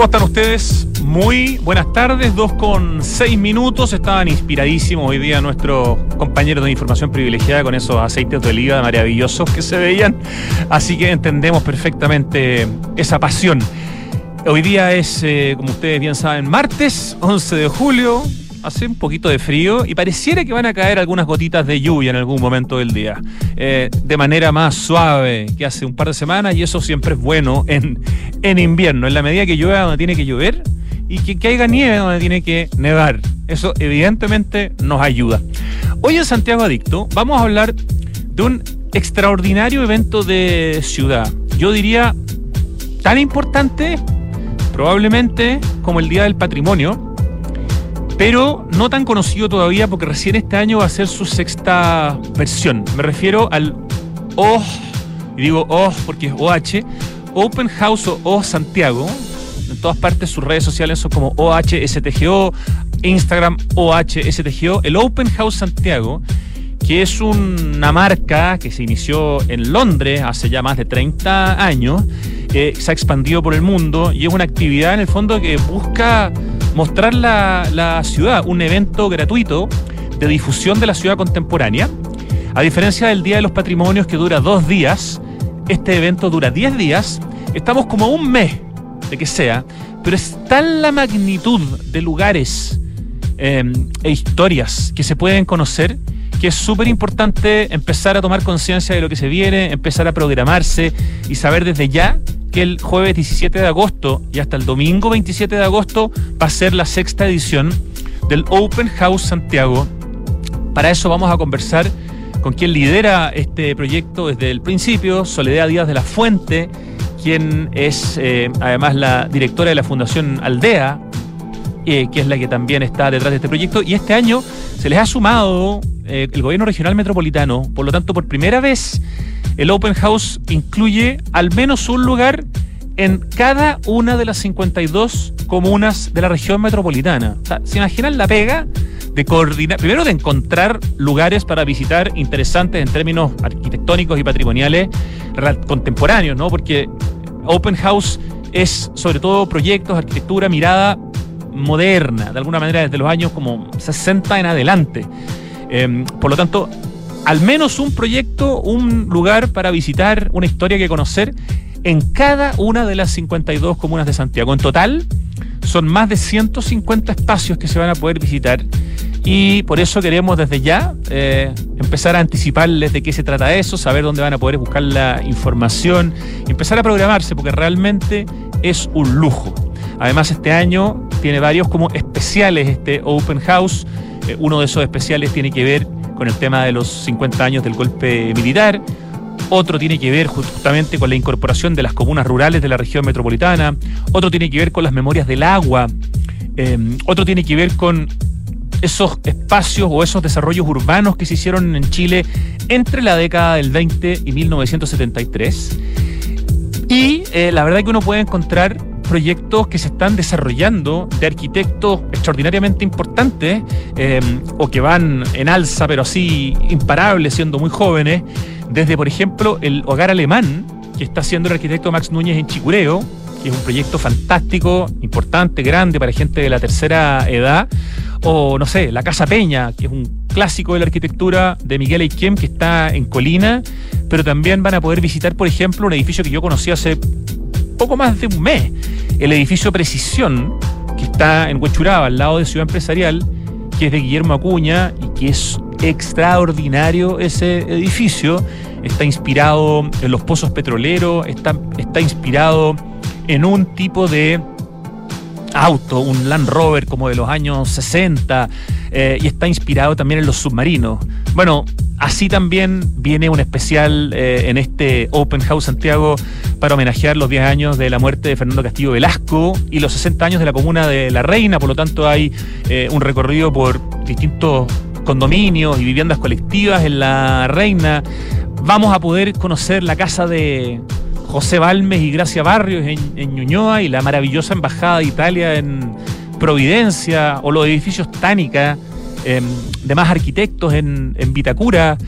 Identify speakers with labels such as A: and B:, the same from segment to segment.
A: ¿Cómo están ustedes? Muy buenas tardes, dos con seis minutos. Estaban inspiradísimos hoy día nuestros compañeros de información privilegiada con esos aceites de oliva maravillosos que se veían. Así que entendemos perfectamente esa pasión. Hoy día es, eh, como ustedes bien saben, martes 11 de julio hace un poquito de frío y pareciera que van a caer algunas gotitas de lluvia en algún momento del día, eh, de manera más suave que hace un par de semanas y eso siempre es bueno en, en invierno, en la medida que llueva donde tiene que llover y que caiga nieve donde tiene que nevar. Eso evidentemente nos ayuda. Hoy en Santiago Adicto vamos a hablar de un extraordinario evento de ciudad. Yo diría tan importante probablemente como el Día del Patrimonio, pero no tan conocido todavía porque recién este año va a ser su sexta versión. Me refiero al O, y digo O porque es OH, Open House o O Santiago. En todas partes sus redes sociales son como OHSTGO, Instagram OHSTGO, el Open House Santiago que es una marca que se inició en Londres hace ya más de 30 años, eh, se ha expandido por el mundo y es una actividad en el fondo que busca mostrar la, ciudad, un evento gratuito de difusión de la ciudad contemporánea. A diferencia del Día de los Patrimonios que dura dos días, este evento dura diez días. Estamos como un mes de que sea, pero es tal la magnitud de lugares em, e historias que se pueden conocer que es súper importante empezar a tomar conciencia de lo que se viene, empezar a programarse y saber desde ya que el jueves 17 de agosto y hasta el domingo 27 de agosto va a ser la sexta edición del Open House Santiago. Para eso vamos a conversar con quien lidera este proyecto desde el principio, Soledad Díaz de la Fuente, quien es eh, además la directora de la Fundación Aldea, eh, que es la que también está detrás de este proyecto. Y este año se les ha sumado eh, el gobierno regional metropolitano, por lo tanto, por primera vez el Open House incluye al menos un lugar en cada una de las 52 comunas de la región metropolitana. O sea, ¿se imaginan la pega de coordinar, primero de encontrar lugares para visitar interesantes en términos arquitectónicos y patrimoniales contemporáneos, ¿no? Porque Open House es sobre todo proyectos, arquitectura, mirada moderna, de alguna manera desde los años como 60 en adelante. Em, por lo tanto, al menos un proyecto, un lugar para visitar, una historia que conocer en cada una de las 52 comunas de Santiago. En total, son más de 150 espacios que se van a poder visitar y por eso queremos desde ya eh, empezar a anticiparles de qué se trata eso, saber dónde van a poder buscar la información, empezar a programarse porque realmente es un lujo. Además este año tiene varios como especiales este Open House. Eh, uno de esos especiales tiene que ver con el tema de los 50 años del golpe militar. Otro tiene que ver justamente con la incorporación de las comunas rurales de la región metropolitana. Otro tiene que ver con las memorias del agua. Em, otro tiene que ver con esos espacios o esos desarrollos urbanos que se hicieron en Chile entre la década del 20 y 1973. Y eh, la verdad que uno puede encontrar proyectos que se están desarrollando de arquitectos extraordinariamente importantes eh, o que van en alza, pero así imparables, siendo muy jóvenes, desde, por ejemplo, el hogar alemán que está haciendo el arquitecto Max Núñez en Chicureo, que es un proyecto fantástico, importante, grande para gente de la tercera edad, o no sé, la Casa Peña, que es un clásico de la arquitectura de Miguel Eiquem, que está en Colina, pero también van a poder visitar, por ejemplo, un edificio que yo conocí hace poco más de un mes. El edificio Precisión, que está en Huechuraba, al lado de Ciudad Empresarial, que es de Guillermo Acuña y que es extraordinario ese edificio. Está inspirado en los pozos petroleros, está, está inspirado en un tipo de auto, un Land Rover como de los años 60, eh, y está inspirado también en los submarinos. Bueno, Así también viene un especial eh, en este Open House Santiago para homenajear los 10 años de la muerte de Fernando Castillo Velasco y los 60 años de la comuna de La Reina. Por lo tanto, hay eh, un recorrido por distintos condominios y viviendas colectivas en La Reina. Vamos a poder conocer la casa de José Balmes y Gracia Barrios en, en Ñuñoa y la maravillosa embajada de Italia en Providencia o los edificios Tánica Em, de más arquitectos en, Vitacura,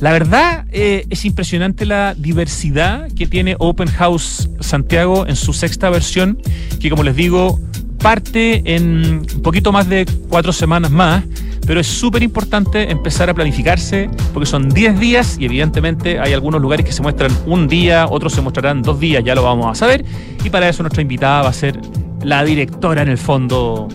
A: La verdad eh, es impresionante la diversidad que tiene Open House Santiago en su sexta versión, que como les digo, parte en un poquito más de cuatro semanas más, pero es súper importante empezar a planificarse porque son 10 días y evidentemente hay algunos lugares que se muestran un día, otros se mostrarán dos días, ya lo vamos a saber, y para eso nuestra invitada va a ser la directora en el fondo,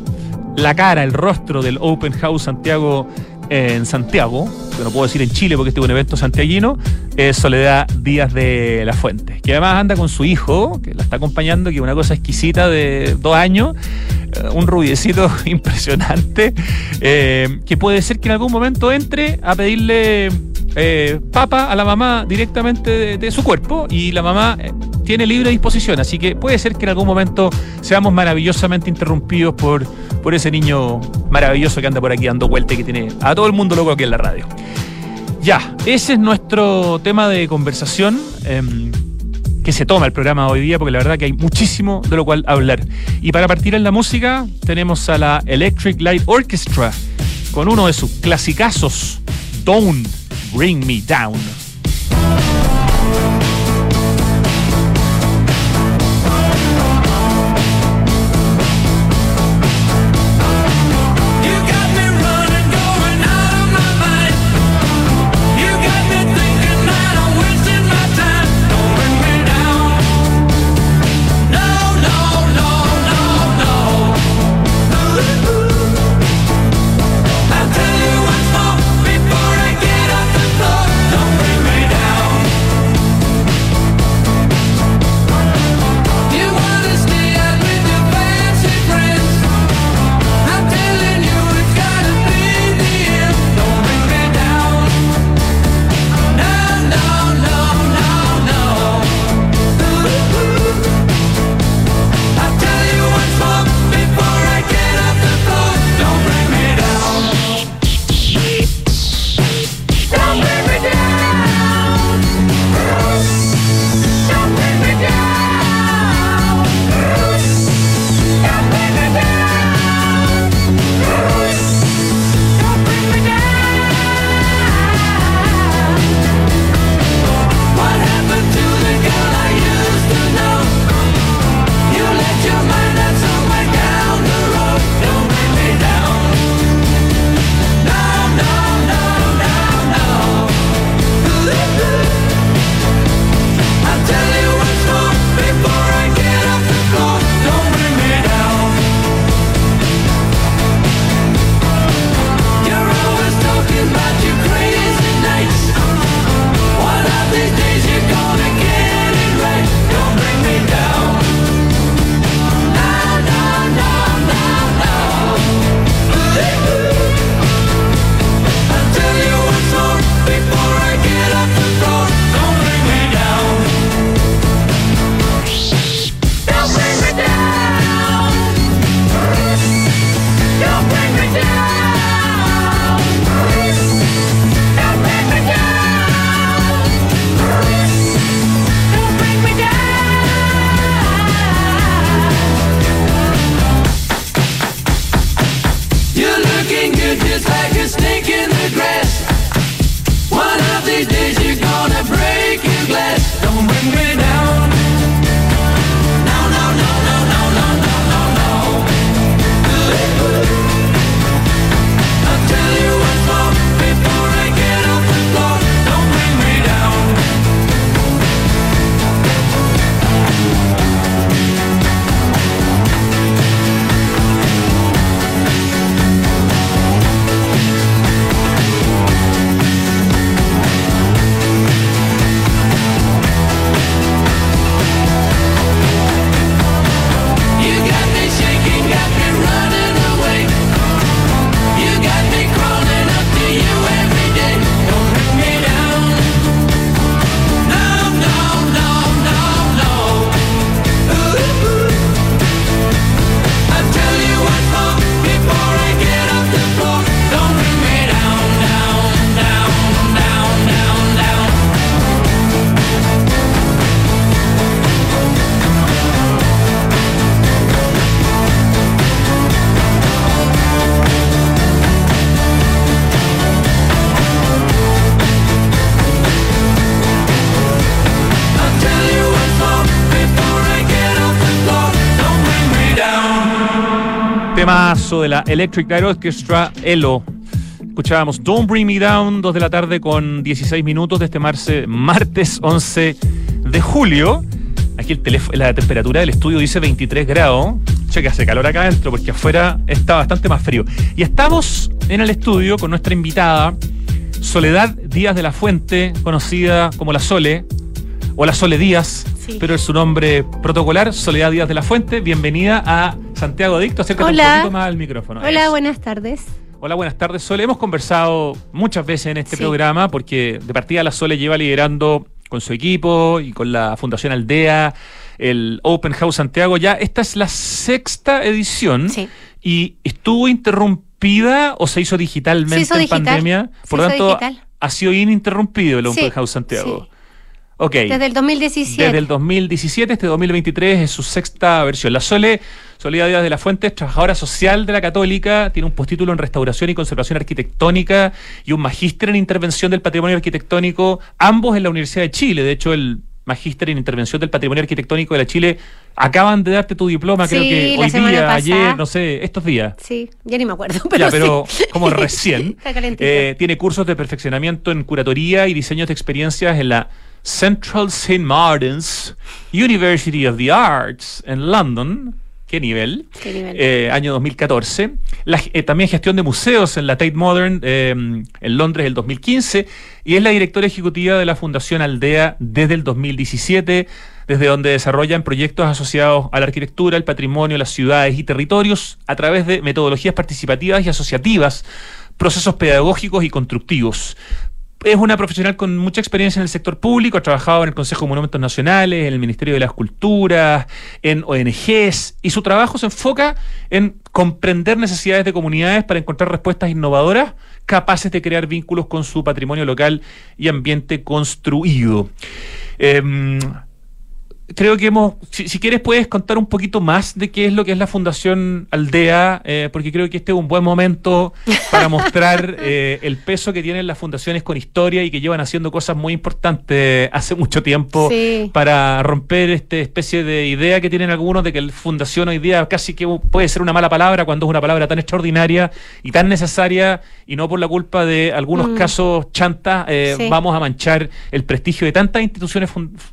A: la cara, el rostro del Open House Santiago en Santiago, que no puedo decir en Chile porque este es un evento santiaguino, es Soledad Díaz de la Fuente, que además anda con su hijo, que la está acompañando, que es una cosa exquisita de dos años, eh, un rubiecito impresionante, eh, que puede ser que en algún momento entre a pedirle eh, papa a la mamá directamente de, su cuerpo y la mamá tiene libre disposición, así que puede ser que en algún momento seamos maravillosamente interrumpidos por, por ese niño maravilloso que anda por aquí dando vuelta y que tiene a todo el mundo loco aquí en la radio. Ya, ese es nuestro tema de conversación em, que se toma el programa hoy día, porque la verdad que hay muchísimo de lo cual hablar. Y para partir en la música, tenemos a la Electric Light Orchestra con uno de sus clasicazos, Don't Bring Me Down. De la Electric Light Orchestra, ELO. Escuchábamos Don't Bring Me Down, 2 de la tarde con 16 minutos de este martes 11 de julio. Aquí el la temperatura del estudio dice 23 grados. Che, que hace calor acá adentro porque afuera está bastante más frío. Y estamos en el estudio con nuestra invitada, Soledad Díaz de la Fuente, conocida como la Sole, o la Sole Díaz, pero es su nombre protocolar, Soledad Díaz de la Fuente. Bienvenida a Santiago Adicto. Acércate un poquito más al micrófono.
B: Hola, buenas tardes.
A: Hola, buenas tardes, Sole. Hemos conversado muchas veces en este programa porque de partida la Sole lleva liderando con su equipo y con la Fundación Aldea, el Open House Santiago. Ya esta es la sexta edición y estuvo interrumpida o se hizo digitalmente en pandemia. Por lo tanto, ha sido ininterrumpido el Open House Santiago.
B: Desde el 2017.
A: Desde el 2017, este 2023 es su sexta versión. La Sole, Soledad Díaz de la Fuente, es trabajadora social de la Católica, tiene un postítulo en Restauración y Conservación Arquitectónica y un magíster en Intervención del Patrimonio Arquitectónico, ambos en la Universidad de Chile. De hecho, el magíster en Intervención del Patrimonio Arquitectónico de la Chile acaban de darte tu diploma, creo que hoy día, ayer, no sé, estos días.
B: Sí, ya ni me acuerdo, pero,
A: pero como recién. eh, tiene cursos de perfeccionamiento en curatoría y diseños de experiencias en la Central St. Martin's University of the Arts en London. ¿Qué nivel?
B: ¿Qué nivel?
A: Eh, año 2014. Eh, también gestión de museos en la Tate Modern eh, en Londres el 2015. Y es la directora ejecutiva de la Fundación Aldea desde el 2017, desde donde desarrollan proyectos asociados a la arquitectura, el patrimonio, las ciudades y territorios a través de metodologías participativas y asociativas procesos pedagógicos y constructivos es una profesional con mucha experiencia en el sector público, ha trabajado en el Consejo de Monumentos Nacionales, en el Ministerio de las Culturas, en ONGs, y su trabajo se enfoca en comprender necesidades de comunidades para encontrar respuestas innovadoras capaces de crear vínculos con su patrimonio local y ambiente construido. Em, creo que hemos, si, quieres puedes contar un poquito más de qué es lo que es la Fundación Aldea, eh, porque creo que este es un buen momento para mostrar eh, el peso que tienen las fundaciones con historia y que llevan haciendo cosas muy importantes hace mucho tiempo para romper esta especie de idea que tienen algunos de que la fundación hoy día casi que puede ser una mala palabra cuando es una palabra tan extraordinaria y tan necesaria y no por la culpa de algunos mm. casos chantas eh, vamos a manchar el prestigio de tantas instituciones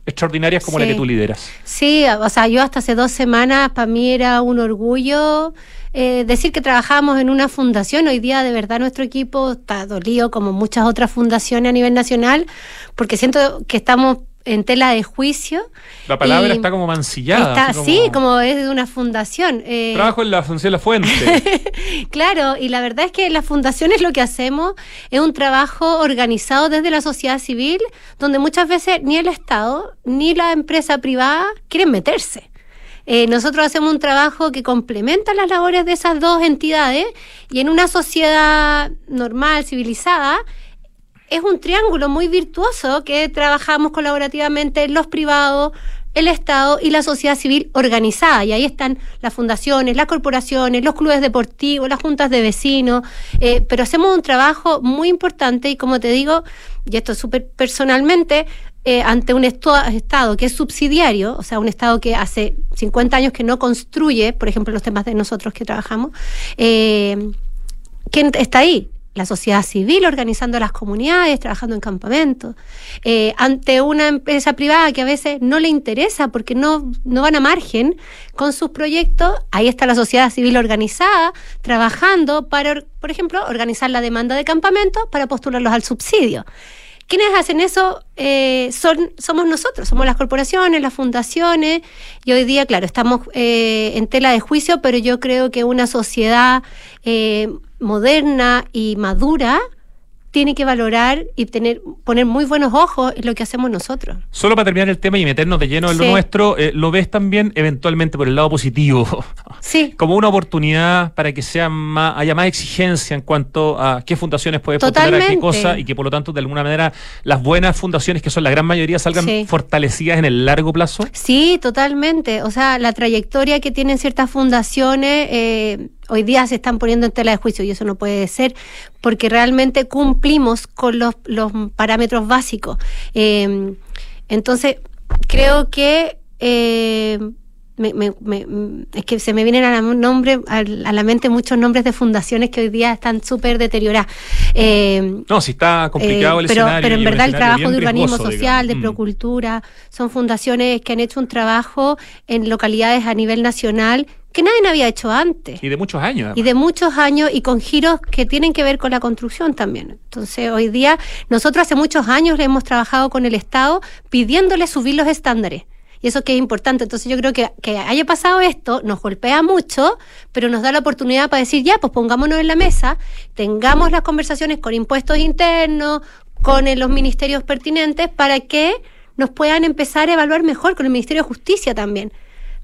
A: extraordinarias como la que tú lideras.
B: Sí, o sea, yo hasta hace dos semanas para mí era un orgullo eh, decir que trabajamos en una fundación. Hoy día de verdad nuestro equipo está dolido como muchas otras fundaciones a nivel nacional porque siento que estamos en tela de juicio.
A: La palabra está como mancillada.
B: Sí, como es de una fundación.
A: Eh. Trabajo en la Fundación La Fuente.
B: claro, y la verdad es que las fundaciones lo que hacemos es un trabajo organizado desde la sociedad civil, donde muchas veces ni el Estado ni la empresa privada quieren meterse. Eh, nosotros hacemos un trabajo que complementa las labores de esas dos entidades y en una sociedad normal, civilizada, es un triángulo muy virtuoso que trabajamos colaborativamente los privados, el Estado y la sociedad civil organizada. Y ahí están las fundaciones, las corporaciones, los clubes deportivos, las juntas de vecinos. Eh, pero hacemos un trabajo muy importante y como te digo, y esto es súper personalmente, eh, ante un Estado que es subsidiario, o sea, un Estado que hace 50 años que no construye, por ejemplo, los temas de nosotros que trabajamos, eh, ¿quién está ahí? La sociedad civil organizando las comunidades, trabajando en campamentos, eh, ante una empresa privada que a veces no le interesa porque no, no van a margen con sus proyectos, ahí está la sociedad civil organizada, trabajando para, por ejemplo, organizar la demanda de campamentos para postularlos al subsidio. ¿Quiénes hacen eso? Eh, son, somos nosotros, somos las corporaciones, las fundaciones, y hoy día, claro, estamos eh, en tela de juicio, pero yo creo que una sociedad moderna y madura tiene que valorar y tener poner muy buenos ojos en lo que hacemos nosotros.
A: Solo para terminar el tema y meternos de lleno en lo nuestro, eh, ¿lo ves también eventualmente por el lado positivo?
B: Sí.
A: Como una oportunidad para que sea más, haya más exigencia en cuanto a qué fundaciones puede postular a qué cosa y que por lo tanto de alguna manera las buenas fundaciones, que son la gran mayoría, salgan fortalecidas en el largo plazo.
B: Sí, totalmente. O sea, la trayectoria que tienen ciertas fundaciones... Eh, hoy día se están poniendo en tela de juicio y eso no puede ser porque realmente cumplimos con los, parámetros básicos. Eh, entonces, creo que eh, es que se me vienen a la, nombre, a la mente muchos nombres de fundaciones que hoy día están súper deterioradas.
A: Eh, no, si está complicado el
B: pero,
A: escenario.
B: Pero en verdad el trabajo de urbanismo social, de mm. procultura, son fundaciones que han hecho un trabajo en localidades a nivel nacional que nadie había hecho antes.
A: Y de muchos años.
B: Y de muchos años y con giros que tienen que ver con la construcción también. Entonces, hoy día, nosotros hace muchos años le hemos trabajado con el Estado pidiéndole subir los estándares. Y eso que es importante. Entonces yo creo que, que haya pasado esto nos golpea mucho, pero nos da la oportunidad para decir, ya, pues pongámonos en la mesa, tengamos las conversaciones con impuestos internos, con los ministerios pertinentes, para que nos puedan empezar a evaluar mejor con el Ministerio de Justicia también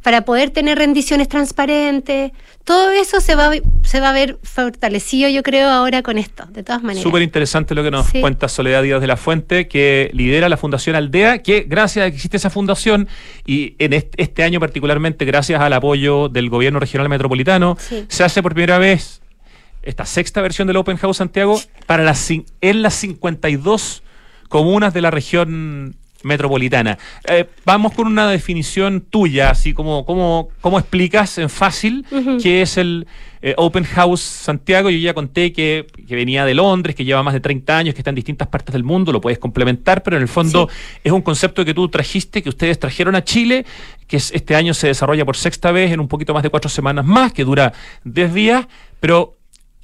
B: para poder tener rendiciones transparentes. Todo eso se va, se va a ver fortalecido, yo creo, ahora con esto, de todas maneras.
A: Súper interesante lo que nos cuenta Soledad Díaz de la Fuente, que lidera la Fundación Aldea, que gracias a que existe esa fundación y en este, año particularmente gracias al apoyo del gobierno regional metropolitano, se hace por primera vez esta sexta versión del Open House Santiago para las, en las 52 comunas de la región metropolitana. Eh, vamos con una definición tuya, así como cómo, cómo explicas en fácil qué es el eh, Open House Santiago. Yo ya conté que, venía de Londres, que lleva más de 30 años, que está en distintas partes del mundo, lo puedes complementar, pero en el fondo es un concepto que tú trajiste, que ustedes trajeron a Chile, que este año se desarrolla por sexta vez en un poquito más de cuatro semanas más, que dura 10 días, pero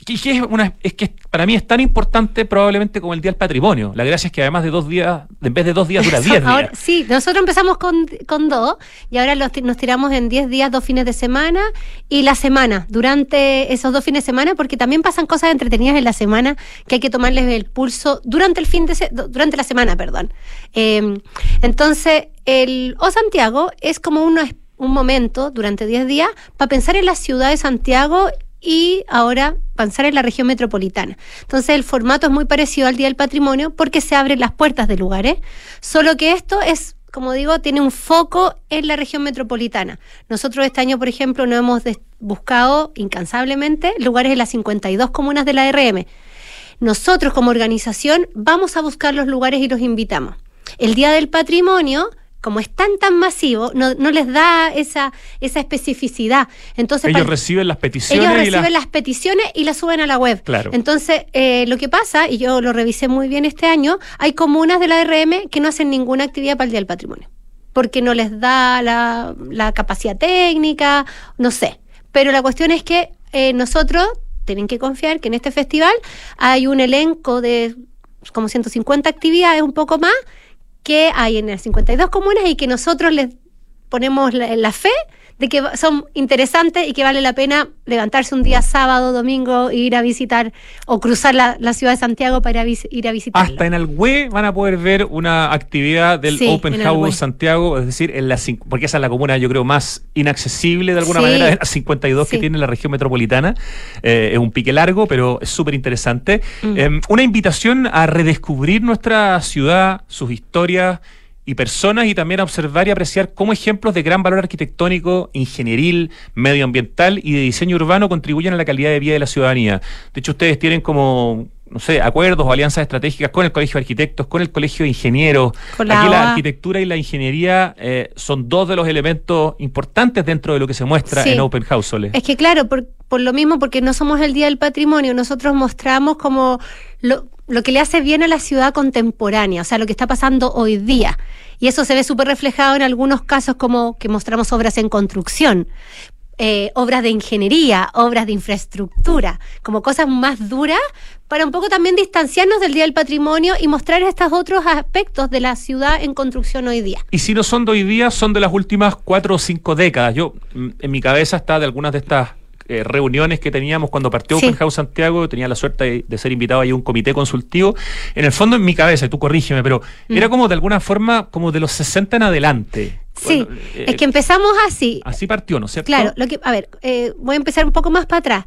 A: es, una, es que para mí es tan importante probablemente como el Día del Patrimonio. La gracia es que además de dos días, en vez de dos días, dura diez días.
B: sí, nosotros empezamos con, con dos y ahora nos tiramos en diez días, dos fines de semana y la semana, durante esos dos fines de semana, porque también pasan cosas entretenidas en la semana que hay que tomarles el pulso durante el fin de durante la semana, perdón. Em, entonces, el O Santiago es como un momento durante diez días para pensar en la ciudad de Santiago y ahora pensar en la región metropolitana. Entonces el formato es muy parecido al Día del Patrimonio porque se abren las puertas de lugares, solo que esto es, como digo, tiene un foco en la región metropolitana. Nosotros este año, por ejemplo, no hemos buscado incansablemente lugares en las 52 comunas de la RM. Nosotros como organización vamos a buscar los lugares y los invitamos. El Día del Patrimonio como es tan tan masivo, no, no les da esa, esa especificidad. Entonces,
A: ellos reciben las peticiones.
B: Ellos reciben las peticiones y las suben a la web.
A: Claro.
B: Entonces, eh, lo que pasa, y yo lo revisé muy bien este año, hay comunas de la RM que no hacen ninguna actividad para el Día del Patrimonio, porque no les da la, la capacidad técnica, no sé. Pero la cuestión es que eh, nosotros tienen que confiar que en este festival hay un elenco de como 150 actividades, un poco más, que hay en las 52 comunas y que nosotros les ponemos la, fe de que son interesantes y que vale la pena levantarse un día sábado, domingo e ir a visitar o cruzar la, ciudad de Santiago para ir a visitar.
A: Hasta en Algüe van a poder ver una actividad del Open House Santiago, es decir, en la porque esa es la comuna yo creo más inaccesible de alguna manera de las 52 que tiene la región metropolitana. Eh, es un pique largo, pero es súper interesante. Mm. Em, una invitación a redescubrir nuestra ciudad, sus historias y personas y también a observar y apreciar cómo ejemplos de gran valor arquitectónico, ingenieril, medioambiental y de diseño urbano contribuyen a la calidad de vida de la ciudadanía. De hecho, ustedes tienen como no sé, acuerdos o alianzas estratégicas con el Colegio de Arquitectos, con el Colegio de Ingenieros. Aquí la arquitectura y la ingeniería eh, son dos de los elementos importantes dentro de lo que se muestra en Open House,
B: Es que claro, por, por, lo mismo, porque no somos el Día del Patrimonio, nosotros mostramos como lo, lo que le hace bien a la ciudad contemporánea, o sea, lo que está pasando hoy día. Y eso se ve súper reflejado en algunos casos como que mostramos obras en construcción, eh, obras de ingeniería, obras de infraestructura, como cosas más duras, para un poco también distanciarnos del Día del Patrimonio y mostrar estos otros aspectos de la ciudad en construcción hoy día.
A: Y si no son de hoy día, son de las últimas cuatro o cinco décadas. Yo, mm, en mi cabeza está de algunas de estas eh, reuniones que teníamos cuando partió Open House Santiago, tenía la suerte de, ser invitado ahí a un comité consultivo. En el fondo, en mi cabeza, y tú corrígeme, pero mm. era como de alguna forma, como de los 60 en adelante.
B: Sí, eh, es que empezamos así.
A: Así partió, ¿no es cierto?
B: Claro, lo que, a ver, eh, voy a empezar un poco más para atrás.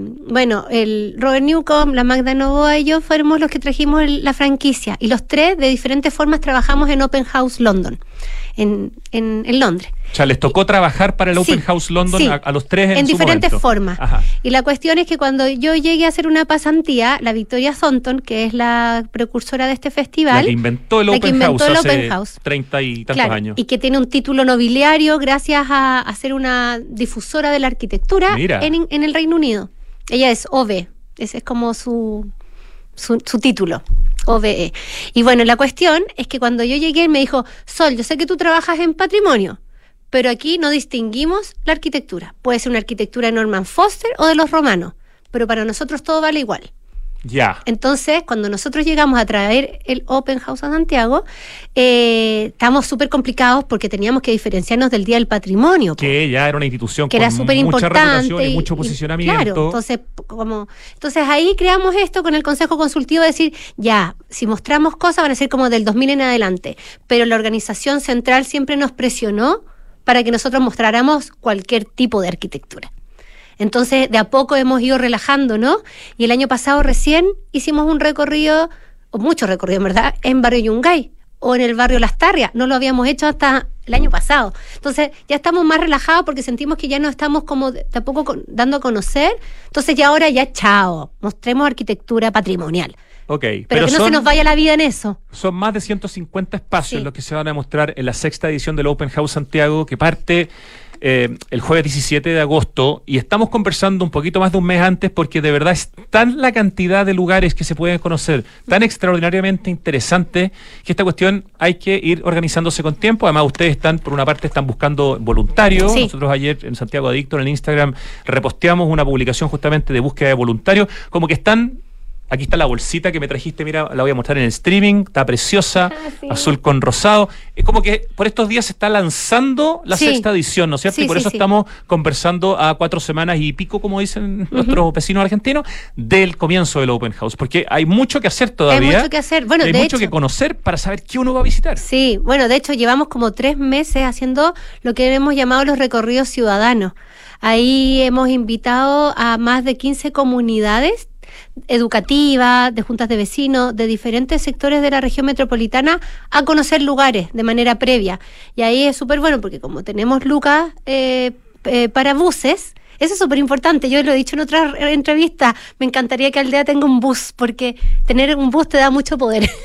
B: Bueno, el Robert Newcomb, la Magda Novoa y yo fuimos los que trajimos la franquicia y los tres de diferentes formas trabajamos en Open House London. en, en, en Londres.
A: O sea, les tocó trabajar para el Open
B: Sí,
A: House London
B: sí.
A: a, a los tres en,
B: en
A: su
B: diferentes
A: momento.
B: formas.
A: Ajá.
B: Y la cuestión es que cuando yo llegué a hacer una pasantía, la Victoria Thornton, que es la precursora de este
A: La
B: festival,
A: que inventó el
B: la que
A: Open
B: inventó
A: House
B: el
A: hace
B: Open House.
A: 30 y tantos
B: claro,
A: años.
B: y que tiene un título nobiliario gracias a, a ser una difusora de la arquitectura en, en el Reino Unido. Ella es OVE, ese es como su, su, su título. OVE. Y bueno, la cuestión es que cuando yo llegué, me dijo, Sol, yo sé que tú trabajas en patrimonio, pero aquí no distinguimos la arquitectura. Puede ser una arquitectura de Norman Foster o de los romanos, pero para nosotros todo vale igual.
A: Ya.
B: Entonces, cuando nosotros llegamos a traer el Open House a Santiago, eh, estábamos súper complicados porque teníamos que diferenciarnos del Día del Patrimonio. po,
A: Que ya era una institución
B: que
A: con
B: era súper importante.
A: y mucho posicionamiento.
B: claro, entonces, como, entonces ahí creamos esto con el Consejo Consultivo, de decir, ya, si mostramos cosas van a ser como del 2000 en adelante, pero la organización central siempre nos presionó para que nosotros mostráramos cualquier tipo de arquitectura. Entonces, de a poco hemos ido relajando, ¿no? Y el año pasado recién hicimos un recorrido, o mucho recorrido, en verdad, en Barrio Yungay o en el barrio Las Tarrias. No lo habíamos hecho hasta el año pasado. Entonces, ya estamos más relajados porque sentimos que ya no estamos como de de a poco con- dando a conocer. Entonces, ya ahora ya chao, mostremos arquitectura patrimonial.
A: Ok,
B: Pero,
A: pero,
B: que no
A: son,
B: se nos vaya la vida en eso.
A: son más de 150 espacios
B: Sí.
A: los que se van a mostrar en la sexta edición del Open House Santiago, que parte eh, el jueves 17 de agosto. Y estamos conversando un poquito más de un mes antes porque de verdad es tan la cantidad de lugares que se pueden conocer, tan extraordinariamente interesante, que esta cuestión hay que ir organizándose con tiempo. Además, ustedes están, por una parte, están buscando voluntarios.
B: Sí.
A: Nosotros ayer en Santiago Adicto, en el Instagram, reposteamos una publicación justamente de búsqueda de voluntarios, como que están Aquí está la bolsita que me trajiste, mira, la voy a mostrar en el streaming, está preciosa,
B: Ah, sí.
A: azul con rosado. Es como que por estos días se está lanzando la
B: Sí.
A: sexta edición, ¿no es cierto?
B: Sí,
A: y por eso estamos conversando a cuatro semanas y pico, como dicen nuestros vecinos argentinos, del comienzo del Open House, porque hay mucho que hacer todavía.
B: mucho que hacer. Bueno,
A: hay
B: de
A: mucho
B: hecho-
A: que conocer para saber qué uno va a visitar.
B: Sí, bueno, de hecho llevamos como tres meses haciendo lo que hemos llamado los recorridos ciudadanos. Ahí hemos invitado a más de 15 comunidades educativas, de juntas de vecinos, de diferentes sectores de la región metropolitana a conocer lugares de manera previa. Y ahí es súper bueno porque como tenemos lucas eh, eh, para buses, eso es súper importante. Yo lo he dicho en otras eh, entrevistas. Me encantaría que Aldea tenga un bus, porque tener un bus te da mucho poder.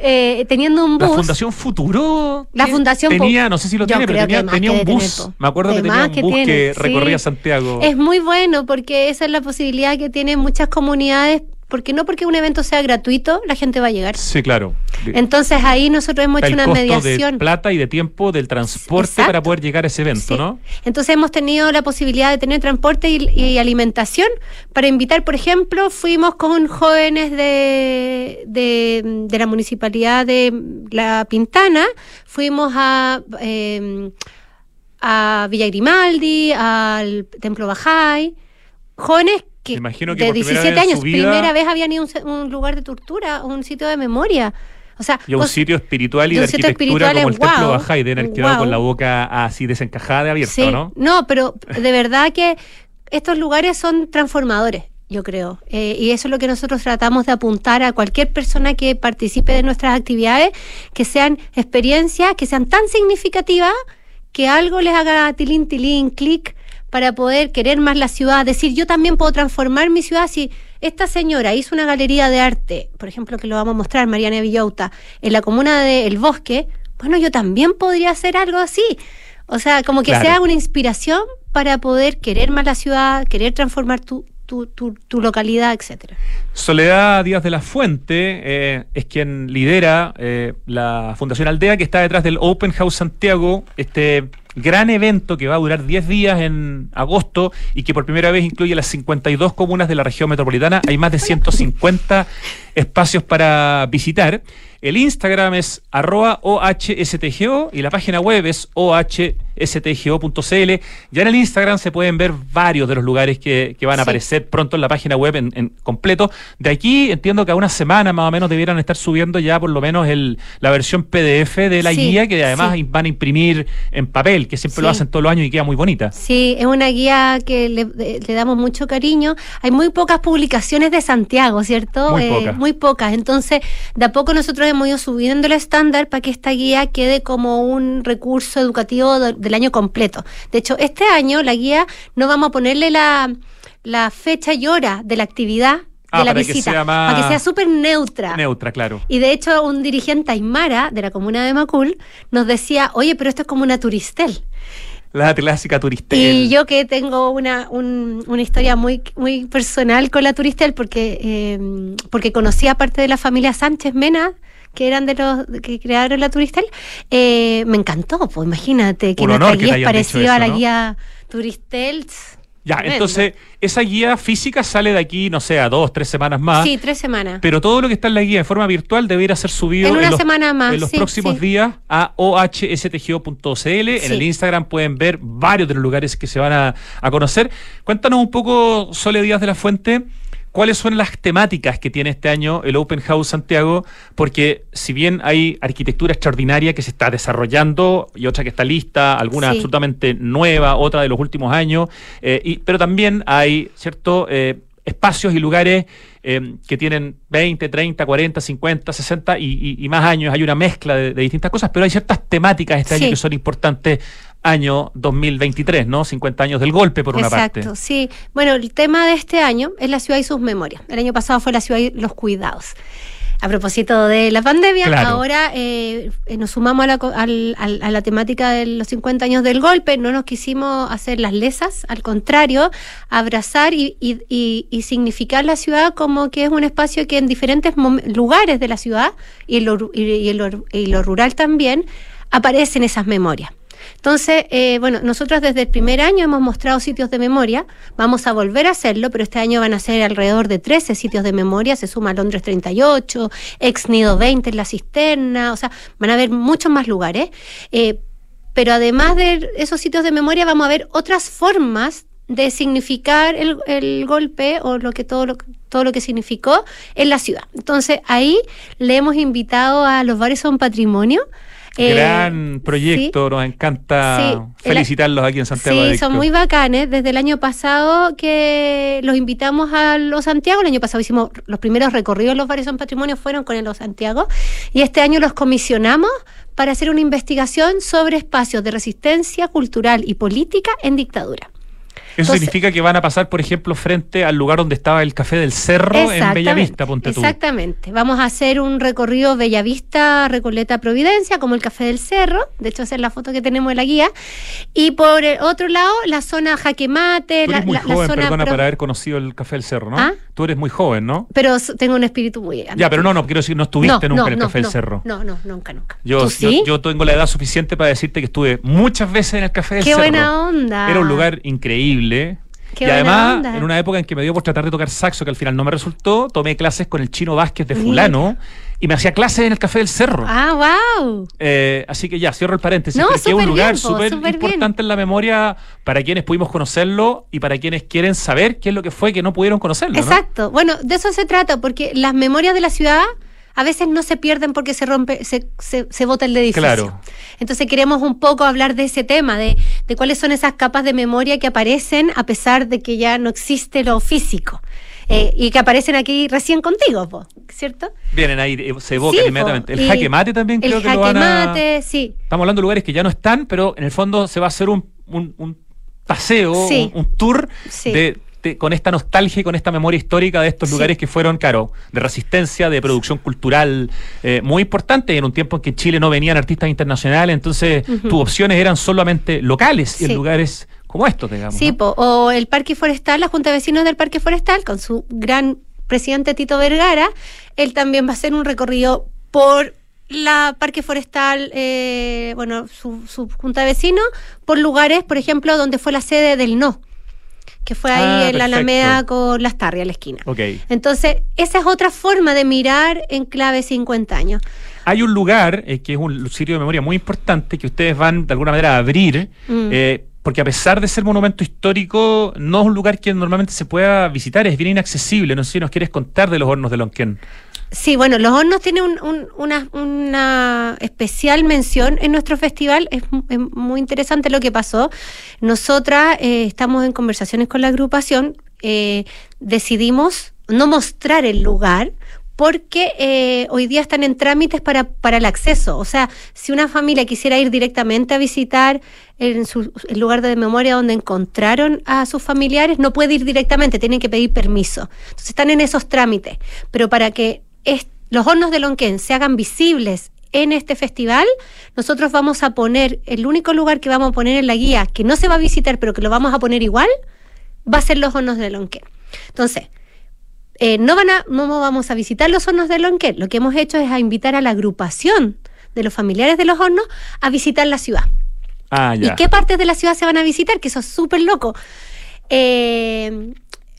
B: Eh, teniendo un
A: La
B: bus.
A: Fundación Futuro
B: La. Fundación
A: tenía, no sé si lo tiene, pero tenía, tenía un
B: tener,
A: bus. Me acuerdo que tenía un
B: que
A: bus
B: tiene,
A: que
B: sí.
A: recorría Santiago.
B: Es muy bueno porque esa es la posibilidad que tienen muchas comunidades, porque no porque un evento sea gratuito, la gente va a llegar.
A: Sí, claro.
B: Entonces ahí nosotros hemos hecho
A: el
B: una
A: costo
B: mediación.
A: de plata y de tiempo del transporte
B: Exacto.
A: para poder llegar a ese evento,
B: Sí.
A: ¿no?
B: Entonces hemos tenido la posibilidad de tener transporte y, y alimentación para invitar, por ejemplo, fuimos con jóvenes de, de, de la municipalidad de La Pintana, fuimos a, eh, a Villa Grimaldi, al Templo Bajay, jóvenes que,
A: imagino que
B: de
A: por primera
B: 17
A: vez en
B: años,
A: vida-
B: primera vez habían ido a un, lugar de tortura, un sitio de memoria. O sea,
A: Y a un
B: cos-
A: sitio espiritual y
B: y
A: de arquitectura como el
B: es
A: Templo Bajá y deben haber quedado
B: guau.
A: con la boca así desencajada de abierta,
B: Sí,
A: ¿no?
B: pero de verdad que estos lugares son transformadores, yo creo. Eh, y eso es lo que nosotros tratamos de apuntar a cualquier persona que participe de nuestras actividades, que sean experiencias, que sean tan significativas que algo les haga tilín, tilín, clic para poder querer más la ciudad, decir yo también puedo transformar mi ciudad si esta señora hizo una galería de arte, por ejemplo, que lo vamos a mostrar, Mariana Villauta, en la comuna de El Bosque, bueno, yo también podría hacer algo así. O sea, como que
A: Claro.
B: sea una inspiración para poder querer más la ciudad, querer transformar tu, tu, tu, tu localidad, etcétera.
A: Soledad Díaz de la Fuente eh, es quien lidera eh, la Fundación Aldea, que está detrás del Open House Santiago, este gran evento que va a durar 10 días en agosto y que por primera vez incluye las 52 comunas de la región metropolitana. Hay más de 150 espacios para visitar. El Instagram es arroba OHSTGO y la página web es stgo.cl. Ya en el Instagram se pueden ver varios de los lugares que, van a aparecer pronto en la página web en, completo. De aquí entiendo que a una semana más o menos debieran estar subiendo ya por lo menos el, la versión PDF de la guía que además van a imprimir en papel, que siempre lo hacen todos los años y queda muy bonita.
B: Sí, es una guía que le, damos mucho cariño. Hay muy pocas publicaciones de Santiago, ¿cierto?
A: Muy, eh, pocas.
B: muy pocas. Entonces, de a poco nosotros hemos ido subiendo el estándar para que esta guía quede como un recurso educativo del año completo. De hecho, este año la guía no vamos a ponerle la, la fecha y hora de la actividad
A: Ah,
B: de la
A: para
B: visita,
A: que más...
B: para que sea súper neutra.
A: Neutra, claro.
B: Y de hecho, un dirigente aymara de la comuna de Macul nos decía, oye, pero esto es como una turistel.
A: La clásica turistel.
B: Y yo que tengo una, una historia muy, muy personal con la turistel porque, eh, porque conocí a parte de la familia Sánchez Mena, que eran de los que crearon la Turistel, eh, me encantó, pues imagínate que nuestra guía es parecida a la guía Turistel.
A: Ya, entonces, esa guía física sale de aquí, no sé, a dos, tres semanas más.
B: Sí, tres semanas.
A: Pero todo lo que está en la guía en forma virtual debería ser subido
B: en, los, semana más,
A: en los próximos días a ohstgo.cl. En el Instagram pueden ver varios de los lugares que se van a, a conocer. Cuéntanos un poco, Sole Díaz de la Fuente cuáles son las temáticas que tiene este año el Open House Santiago, porque si bien hay arquitectura extraordinaria que se está desarrollando y otra que está lista, alguna absolutamente nueva, otra de los últimos años, eh, y, pero también hay, ¿cierto?, eh, espacios y lugares eh, que tienen 20, 30, 40, 50, 60 y, más años. Hay una mezcla de, distintas cosas, pero hay ciertas temáticas este año que son importantes año 2023, ¿no? 50 años del golpe, por una parte.
B: Exacto, sí. Bueno, el tema de este año es la ciudad y sus memorias. El año pasado fue la ciudad y los cuidados. A propósito de la pandemia, ahora eh, nos sumamos a la, a la, temática de los 50 años del golpe. No nos quisimos hacer las lesas, al contrario, abrazar y, y, significar la ciudad como que es un espacio que en diferentes lugares de la ciudad y lo, y lo rural también aparecen esas memorias. Entonces, eh, bueno, nosotros desde el primer año hemos mostrado sitios de memoria, vamos a volver a hacerlo, pero este año van a ser alrededor de 13 sitios de memoria, se suma Londres 38, Ex Nido 20 en la cisterna, o sea, van a haber muchos más lugares. Eh, pero además de esos sitios de memoria, vamos a ver otras formas de significar el, golpe o lo que todo lo todo lo que significó en la ciudad. Entonces ahí le hemos invitado a los bares son patrimonio
A: eh, Gran proyecto, nos encanta felicitarlos aquí en Santiago.
B: Sí, son muy bacanes. Desde el año pasado que los invitamos a los Santiago, el año pasado hicimos los primeros recorridos, los varios son patrimonio fueron con el los Santiago, y este año los comisionamos para hacer una investigación sobre espacios de resistencia cultural y política en dictadura.
A: Eso significa que van a pasar, por ejemplo, frente al lugar donde estaba el Café del Cerro en Bellavista, ponte
B: tú. Exactamente. Vamos a hacer un recorrido Bellavista, Recoleta, Providencia, como el Café del Cerro. De hecho, esa es la foto que tenemos en la guía. Y por el otro lado, la zona Jaquemate.
A: Tú
B: eres
A: muy joven, perdona, para haber conocido el Café del Cerro, ¿no?
B: ¿Ah?
A: Tú eres muy joven, ¿no?
B: Pero tengo un espíritu muy...
A: Ya, pero no, no, quiero decir, no estuviste nunca en el Café del Cerro.
B: No, no, nunca, nunca.
A: Yo, yo, tengo la edad suficiente para decirte que estuve muchas veces en el Café del Cerro.
B: Qué buena onda.
A: Era un lugar increíble y además, en una época en que me dio por tratar de tocar saxo, que al final no me resultó, tomé clases con el chino Vázquez de fulano y me hacía clases en el Café del Cerro.
B: Ah, wow.
A: Eh, así que ya, cierro el paréntesis. No, que es un lugar súper importante en la memoria para quienes pudimos conocerlo y para quienes quieren saber qué es lo que fue que no pudieron conocerlo.
B: Exacto. Bueno, de eso se trata, porque las memorias de la ciudad a veces no se pierden porque se rompe, se, se, bota el edificio. Claro. Entonces queremos un poco hablar de ese tema, de, de cuáles son esas capas de memoria que aparecen a pesar de que ya no existe lo físico. Eh, y que aparecen aquí recién contigo, ¿cierto?
A: Vienen ahí, eh, se evocan inmediatamente. El jaque mate también creo que lo van a... mate, sí. Estamos hablando de lugares que ya no están, pero en el fondo se va a hacer un, un, paseo, un, tour de con esta nostalgia y con esta memoria histórica de estos lugares que fueron, claro, de resistencia, de producción cultural eh, muy importante en un tiempo en que en Chile no venían artistas internacionales, entonces tus opciones eran solamente locales y en lugares como estos, digamos.
B: Sí, o el Parque Forestal, la Junta de Vecinos del Parque Forestal, con su gran presidente Tito Vergara, él también va a hacer un recorrido por la Parque Forestal, eh, bueno, su, su junta de vecinos, por lugares, por ejemplo, donde fue la sede del No que fue ahí ah, en la Alameda con las Tarrias, a la esquina.
A: Okay.
B: Entonces, esa es otra forma de mirar en clave 50 años.
A: hay un lugar eh, que es un sitio de memoria muy importante que ustedes van de alguna manera a abrir.
B: Mm.
A: eh, porque a pesar de ser monumento histórico, no es un lugar que normalmente se pueda visitar, es bien inaccesible. No sé si nos quieres contar de los hornos de Lonquén.
B: Sí, bueno, los hornos tienen un- un- una, especial mención en nuestro festival. Es muy interesante lo que pasó. Nosotras eh, estamos en conversaciones con la agrupación. eh, decidimos no mostrar el lugar porque eh, hoy día están en trámites para, para el acceso. O sea, si una familia quisiera ir directamente a visitar en su, el lugar de memoria donde encontraron a sus familiares, no puede ir directamente, tienen que pedir permiso. Entonces están en esos trámites. Pero para que los hornos de Lonquén se hagan visibles en este festival, nosotros vamos a poner, el único lugar que vamos a poner en la guía, que no se va a visitar, pero que lo vamos a poner igual, va a ser los hornos de Lonquén. Entonces, eh, no, van a, no vamos a visitar los hornos de Lonquén. Lo que hemos hecho es a invitar a la agrupación de los familiares de los hornos a visitar la ciudad.
A: Ah, ya.
B: ¿Y qué partes de la ciudad se van a visitar? Que eso es súper loco. Eh,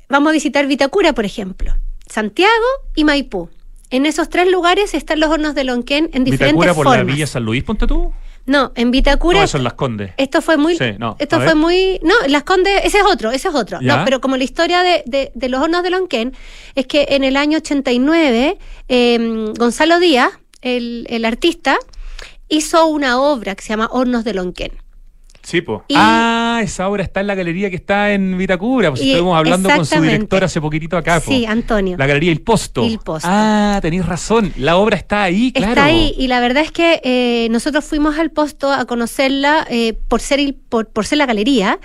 B: vamos a visitar Vitacura, por ejemplo, Santiago y Maipú. En esos tres lugares están los hornos de Lonquén en diferentes
A: Vitacura por
B: formas.
A: la Villa San Luis, ponte tú.
B: No, en Vitacura
A: No, eso en Las Condes.
B: esto fue muy.
A: Sí, no,
B: esto fue
A: ver.
B: muy. No, Las Condes, ese es otro, ese es otro.
A: ¿Ya?
B: No, pero como la historia de, de- de los hornos de Lonquén es que en el año 89, eh, Gonzalo Díaz, el, el artista, hizo una obra que se llama Hornos de Lonquén.
A: Sí, po.
B: Y-
A: Ah, esa obra está en la galería que está en Vitacura. Pues
B: Y-
A: estuvimos hablando con su director hace poquitito acá. po.
B: Sí, Antonio.
A: La galería Il Posto.
B: Il Posto.
A: Ah, tenéis razón. La obra está ahí, claro.
B: Está ahí y la verdad es que eh, nosotros fuimos al posto a conocerla eh, por, ser il- por, por ser la galería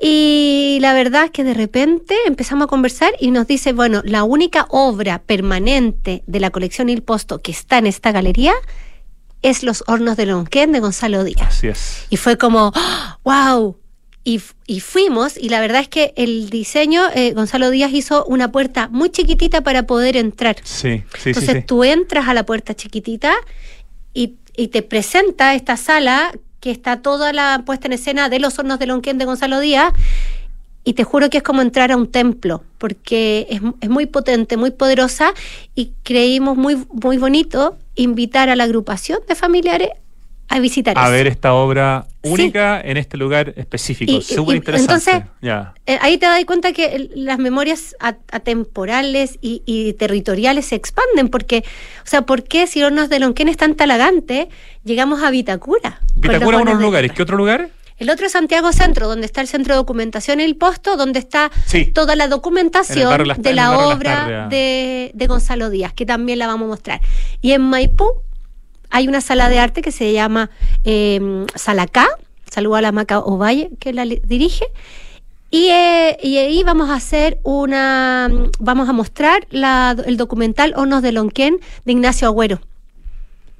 B: y la verdad es que de repente empezamos a conversar y nos dice, bueno, la única obra permanente de la colección Il Posto que está en esta galería es Los Hornos de Lonquén de Gonzalo Díaz.
A: Así es.
B: Y fue como, wow. Y, f- y fuimos, y la verdad es que el diseño, eh, Gonzalo Díaz hizo una puerta muy chiquitita para poder entrar.
A: Sí, sí,
B: Entonces
A: sí. sí.
B: tú entras a la puerta chiquitita y, y te presenta esta sala que está toda la puesta en escena de los hornos de Lonquén de Gonzalo Díaz. Y te juro que es como entrar a un templo, porque es, es muy potente, muy poderosa, y creímos muy, muy bonito invitar a la agrupación de familiares a visitar
A: A
B: eso.
A: ver esta obra
B: Sí.
A: única en este lugar específico.
B: Y-
A: Súper
B: y-
A: interesante.
B: entonces-. Eh, ahí te das cuenta que las memorias atemporales y, y territoriales se expanden, porque, o sea, ¿por qué si Hornos de Lonquén es tan talagante, llegamos a Vitacura? los
A: Vitacura,
B: hornos
A: unos
B: de
A: lugares.
B: Lonquén?
A: ¿Qué otro lugar?
B: El otro es Santiago Centro, donde está el centro de documentación El Posto, donde está
A: Sí.
B: toda la documentación
A: Las-
B: de la obra de, de Gonzalo Díaz, que también la vamos a mostrar. Y en Maipú hay una sala de arte que se llama eh, Sala K, saludo a la Maca Ovalle, que la dirige. Y, eh, y ahí vamos a hacer una, vamos a mostrar la- el documental Hornos de Lonquén de Ignacio Agüero.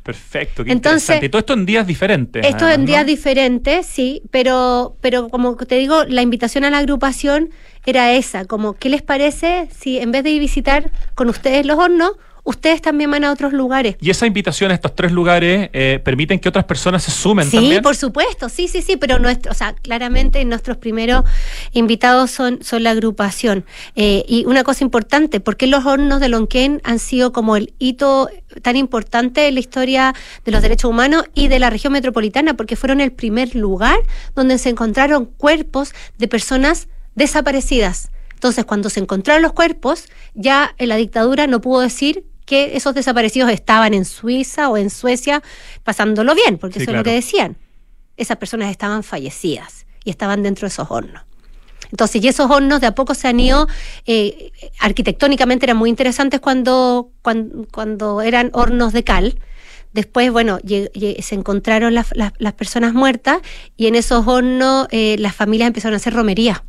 A: Perfecto, qué
B: Entonces-
A: interesante. Y todo esto en días diferentes.
B: Esto
A: además,
B: en
A: ¿no?
B: días diferentes, sí, pero, pero como te digo, la invitación a la agrupación era esa, como, ¿qué les parece si en vez de ir visitar con ustedes los hornos, ustedes también van a otros lugares?
A: Y esa invitación a estos tres lugares eh, permiten que otras personas se sumen
B: Sí,
A: también.
B: por supuesto, sí, sí, sí, pero nuestro, o sea, claramente nuestros primeros invitados son, son la agrupación. Eh, y una cosa importante, ¿por qué los hornos de Lonquén han sido como el hito tan importante en la historia de los derechos humanos y de la región metropolitana? Porque fueron el primer lugar donde se encontraron cuerpos de personas desaparecidas. Entonces, cuando se encontraron los cuerpos, ya en la dictadura no pudo decir que esos desaparecidos estaban en Suiza o en Suecia pasándolo bien, porque
A: Sí,
B: eso es lo que decían. Esas personas estaban fallecidas y estaban dentro de esos hornos. Entonces, y esos hornos de a poco se han ido, eh, arquitectónicamente eran muy interesantes cuando, cuando, cuando eran hornos de cal. Después, bueno, se encontraron las, las- las personas muertas y en esos hornos eh, las familias empezaron a hacer romería.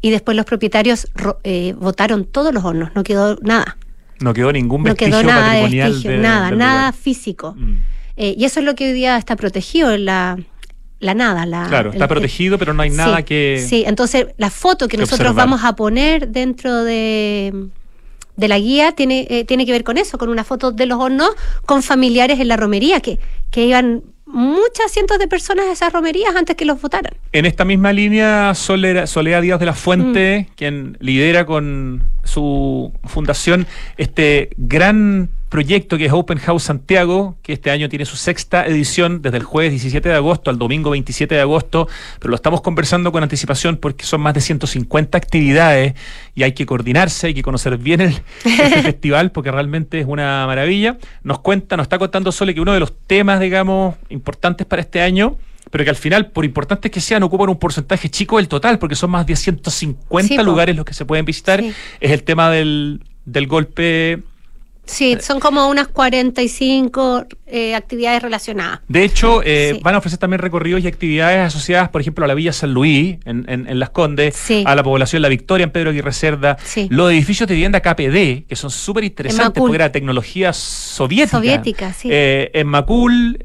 B: Y después los propietarios ro- eh, votaron todos los hornos, no quedó nada.
A: No quedó ningún
B: No
A: vestigio
B: quedó nada de
A: patrimonial
B: vestigio,
A: de-
B: nada, nada físico.
A: Mm.
B: Eh, y eso es lo que hoy día está protegido, la, la nada. La,
A: Claro, está
B: el-
A: protegido, pero no hay nada
B: sí,
A: que.
B: Sí, entonces la foto que,
A: que
B: nosotros
A: observar.
B: vamos a poner dentro de, de la guía tiene, eh, tiene que ver con eso, con una foto de los hornos con familiares en la romería, que, que iban muchas cientos de personas a esas romerías antes que los votaran.
A: En esta misma línea, Solera- Soledad Díaz de la Fuente,
B: Mm.
A: quien lidera con su fundación este gran proyecto que es Open House Santiago, que este año tiene su sexta edición desde el jueves 17 de agosto al domingo 27 de agosto, pero lo estamos conversando con anticipación porque son más de 150 actividades y hay que coordinarse, hay que conocer bien el, este festival porque realmente es una maravilla. Nos cuenta, nos está contando Sole que uno de los temas, digamos, importantes para este año pero que al final, por importantes que sean, ocupan un porcentaje chico del total, porque son más de 150 lugares los que se pueden visitar, es el tema del, del golpe
B: Sí, son como unas 45 eh, actividades relacionadas.
A: De hecho, eh, van a ofrecer también recorridos y actividades asociadas, por ejemplo, a la Villa San Luis, en, en, Las Condes, a la población La Victoria, en Pedro Aguirre Cerda, los edificios de vivienda KPD, que son súper interesantes porque era tecnología soviética.
B: Soviética, sí.
A: Eh, en Macul,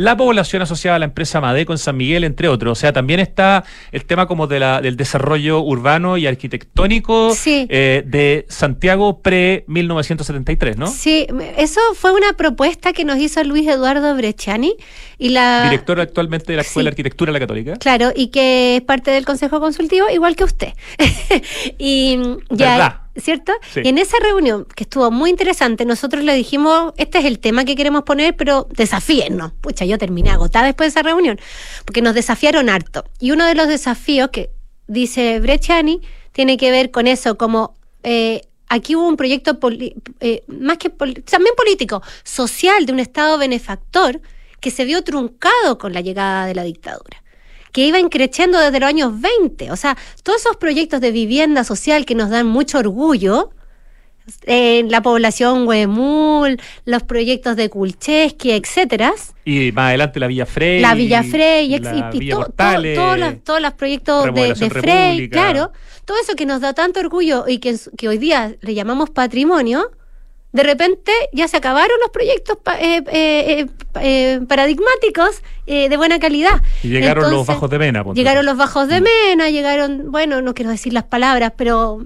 A: la población asociada a la empresa Madeco en San Miguel, entre otros. O sea, también está el tema como de la, del desarrollo urbano y arquitectónico de Santiago pre-1973.
B: Sí, eso fue una propuesta que nos hizo Luis Eduardo Brecciani. Y la,
A: Director actualmente de la Escuela de Arquitectura de la Católica.
B: Claro, y que es parte del Consejo Consultivo, igual que usted. y ya. ¿Cierto? Y en esa reunión, que estuvo muy interesante, nosotros le dijimos, este es el tema que queremos poner, pero desafíennos. Pucha, yo terminé agotada después de esa reunión, porque nos desafiaron harto. Y uno de los desafíos que dice Brecciani tiene que ver con eso, como eh, aquí hubo un proyecto eh, más que también político, social de un Estado benefactor que se vio truncado con la llegada de la dictadura que iba increciendo desde los años 20. O sea, todos esos proyectos de vivienda social que nos dan mucho orgullo, en la población Huemul, los proyectos de Kulcheski, etcétera.
A: Y más adelante la Villa Frey.
B: La Villa Frey, y, todos los proyectos de, de Frey, claro todo eso que nos da tanto orgullo y que, que hoy día le llamamos patrimonio, de repente ya se acabaron los proyectos eh, eh, eh, paradigmáticos de buena calidad.
A: Y llegaron los bajos de mena.
B: Llegaron los bajos de mena, llegaron, bueno, no quiero decir las palabras, pero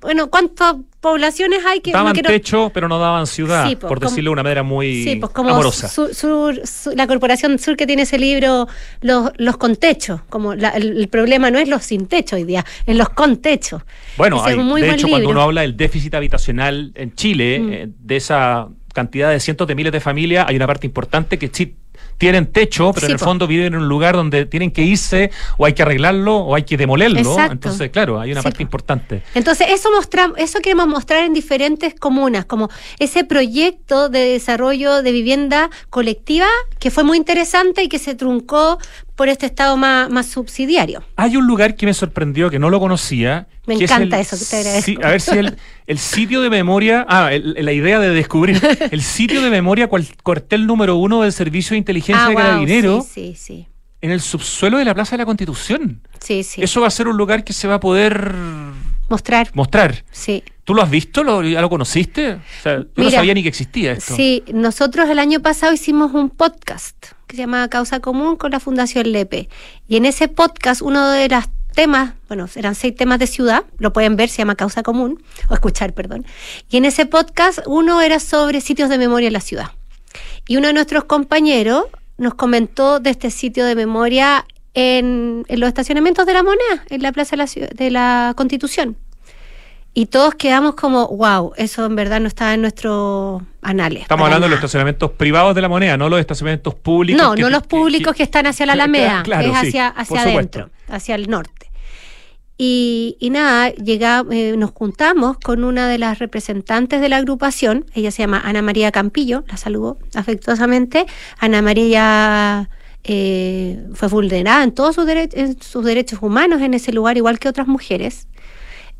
B: bueno, ¿cuántas poblaciones hay que...
A: Daban techo, pero no daban ciudad, pues, por decirlo de una manera muy sí, pues, como amorosa.
B: la Corporación Sur que tiene ese libro, Los, los con techo, como el, problema no es los sin techo hoy día, es los con techo.
A: Bueno, de hecho, cuando uno habla del déficit habitacional en Chile, mm. eh, de esa cantidad de cientos de miles de familias, hay una parte importante que sí tienen techo, pero en el fondo viven en un lugar donde tienen que irse o hay que arreglarlo o hay que demolerlo. Entonces, claro, hay una parte importante.
B: Entonces, eso mostramos, eso queremos mostrar en diferentes comunas, como ese proyecto de desarrollo de vivienda colectiva que fue muy interesante y que se truncó por este estado más, más subsidiario.
A: Hay un lugar que me sorprendió, que no lo conocía.
B: Me encanta eso que te agradezco.
A: a ver si el, sitio de memoria, ah, la idea de descubrir, el sitio de memoria cuartel número uno del Servicio de Inteligencia ah, de Carabineros.
B: sí, sí, sí.
A: En el subsuelo de la Plaza de la Constitución.
B: Sí, sí.
A: Eso va a ser un lugar que se va a poder
B: mostrar.
A: Mostrar.
B: Sí.
A: ¿Tú lo has visto? ¿Lo, ¿Ya lo conociste? O sea, yo no sabía ni que existía esto.
B: Sí, nosotros el año pasado hicimos un podcast que se llama Causa Común con la Fundación Lepe. Y en ese podcast, uno de los temas, bueno, eran seis temas de ciudad, lo pueden ver, se llama Causa Común, o escuchar, perdón. Y en ese podcast, uno era sobre sitios de memoria en la ciudad. Y uno de nuestros compañeros nos comentó de este sitio de memoria en, los estacionamientos de la moneda, en la Plaza de la, de la Constitución. Y todos quedamos como, wow, eso en verdad no estaba en nuestro anales.
A: Estamos hablando de los estacionamientos privados de la moneda, no los estacionamientos públicos.
B: No, no los públicos que, están hacia la Alameda, es hacia, hacia adentro, hacia el norte. Y, y nada, llega, eh, nos juntamos con una de las representantes de la agrupación, ella se llama Ana María Campillo, la saludo afectuosamente. Ana María eh, fue vulnerada en todos sus, en sus derechos humanos en ese lugar, igual que otras mujeres.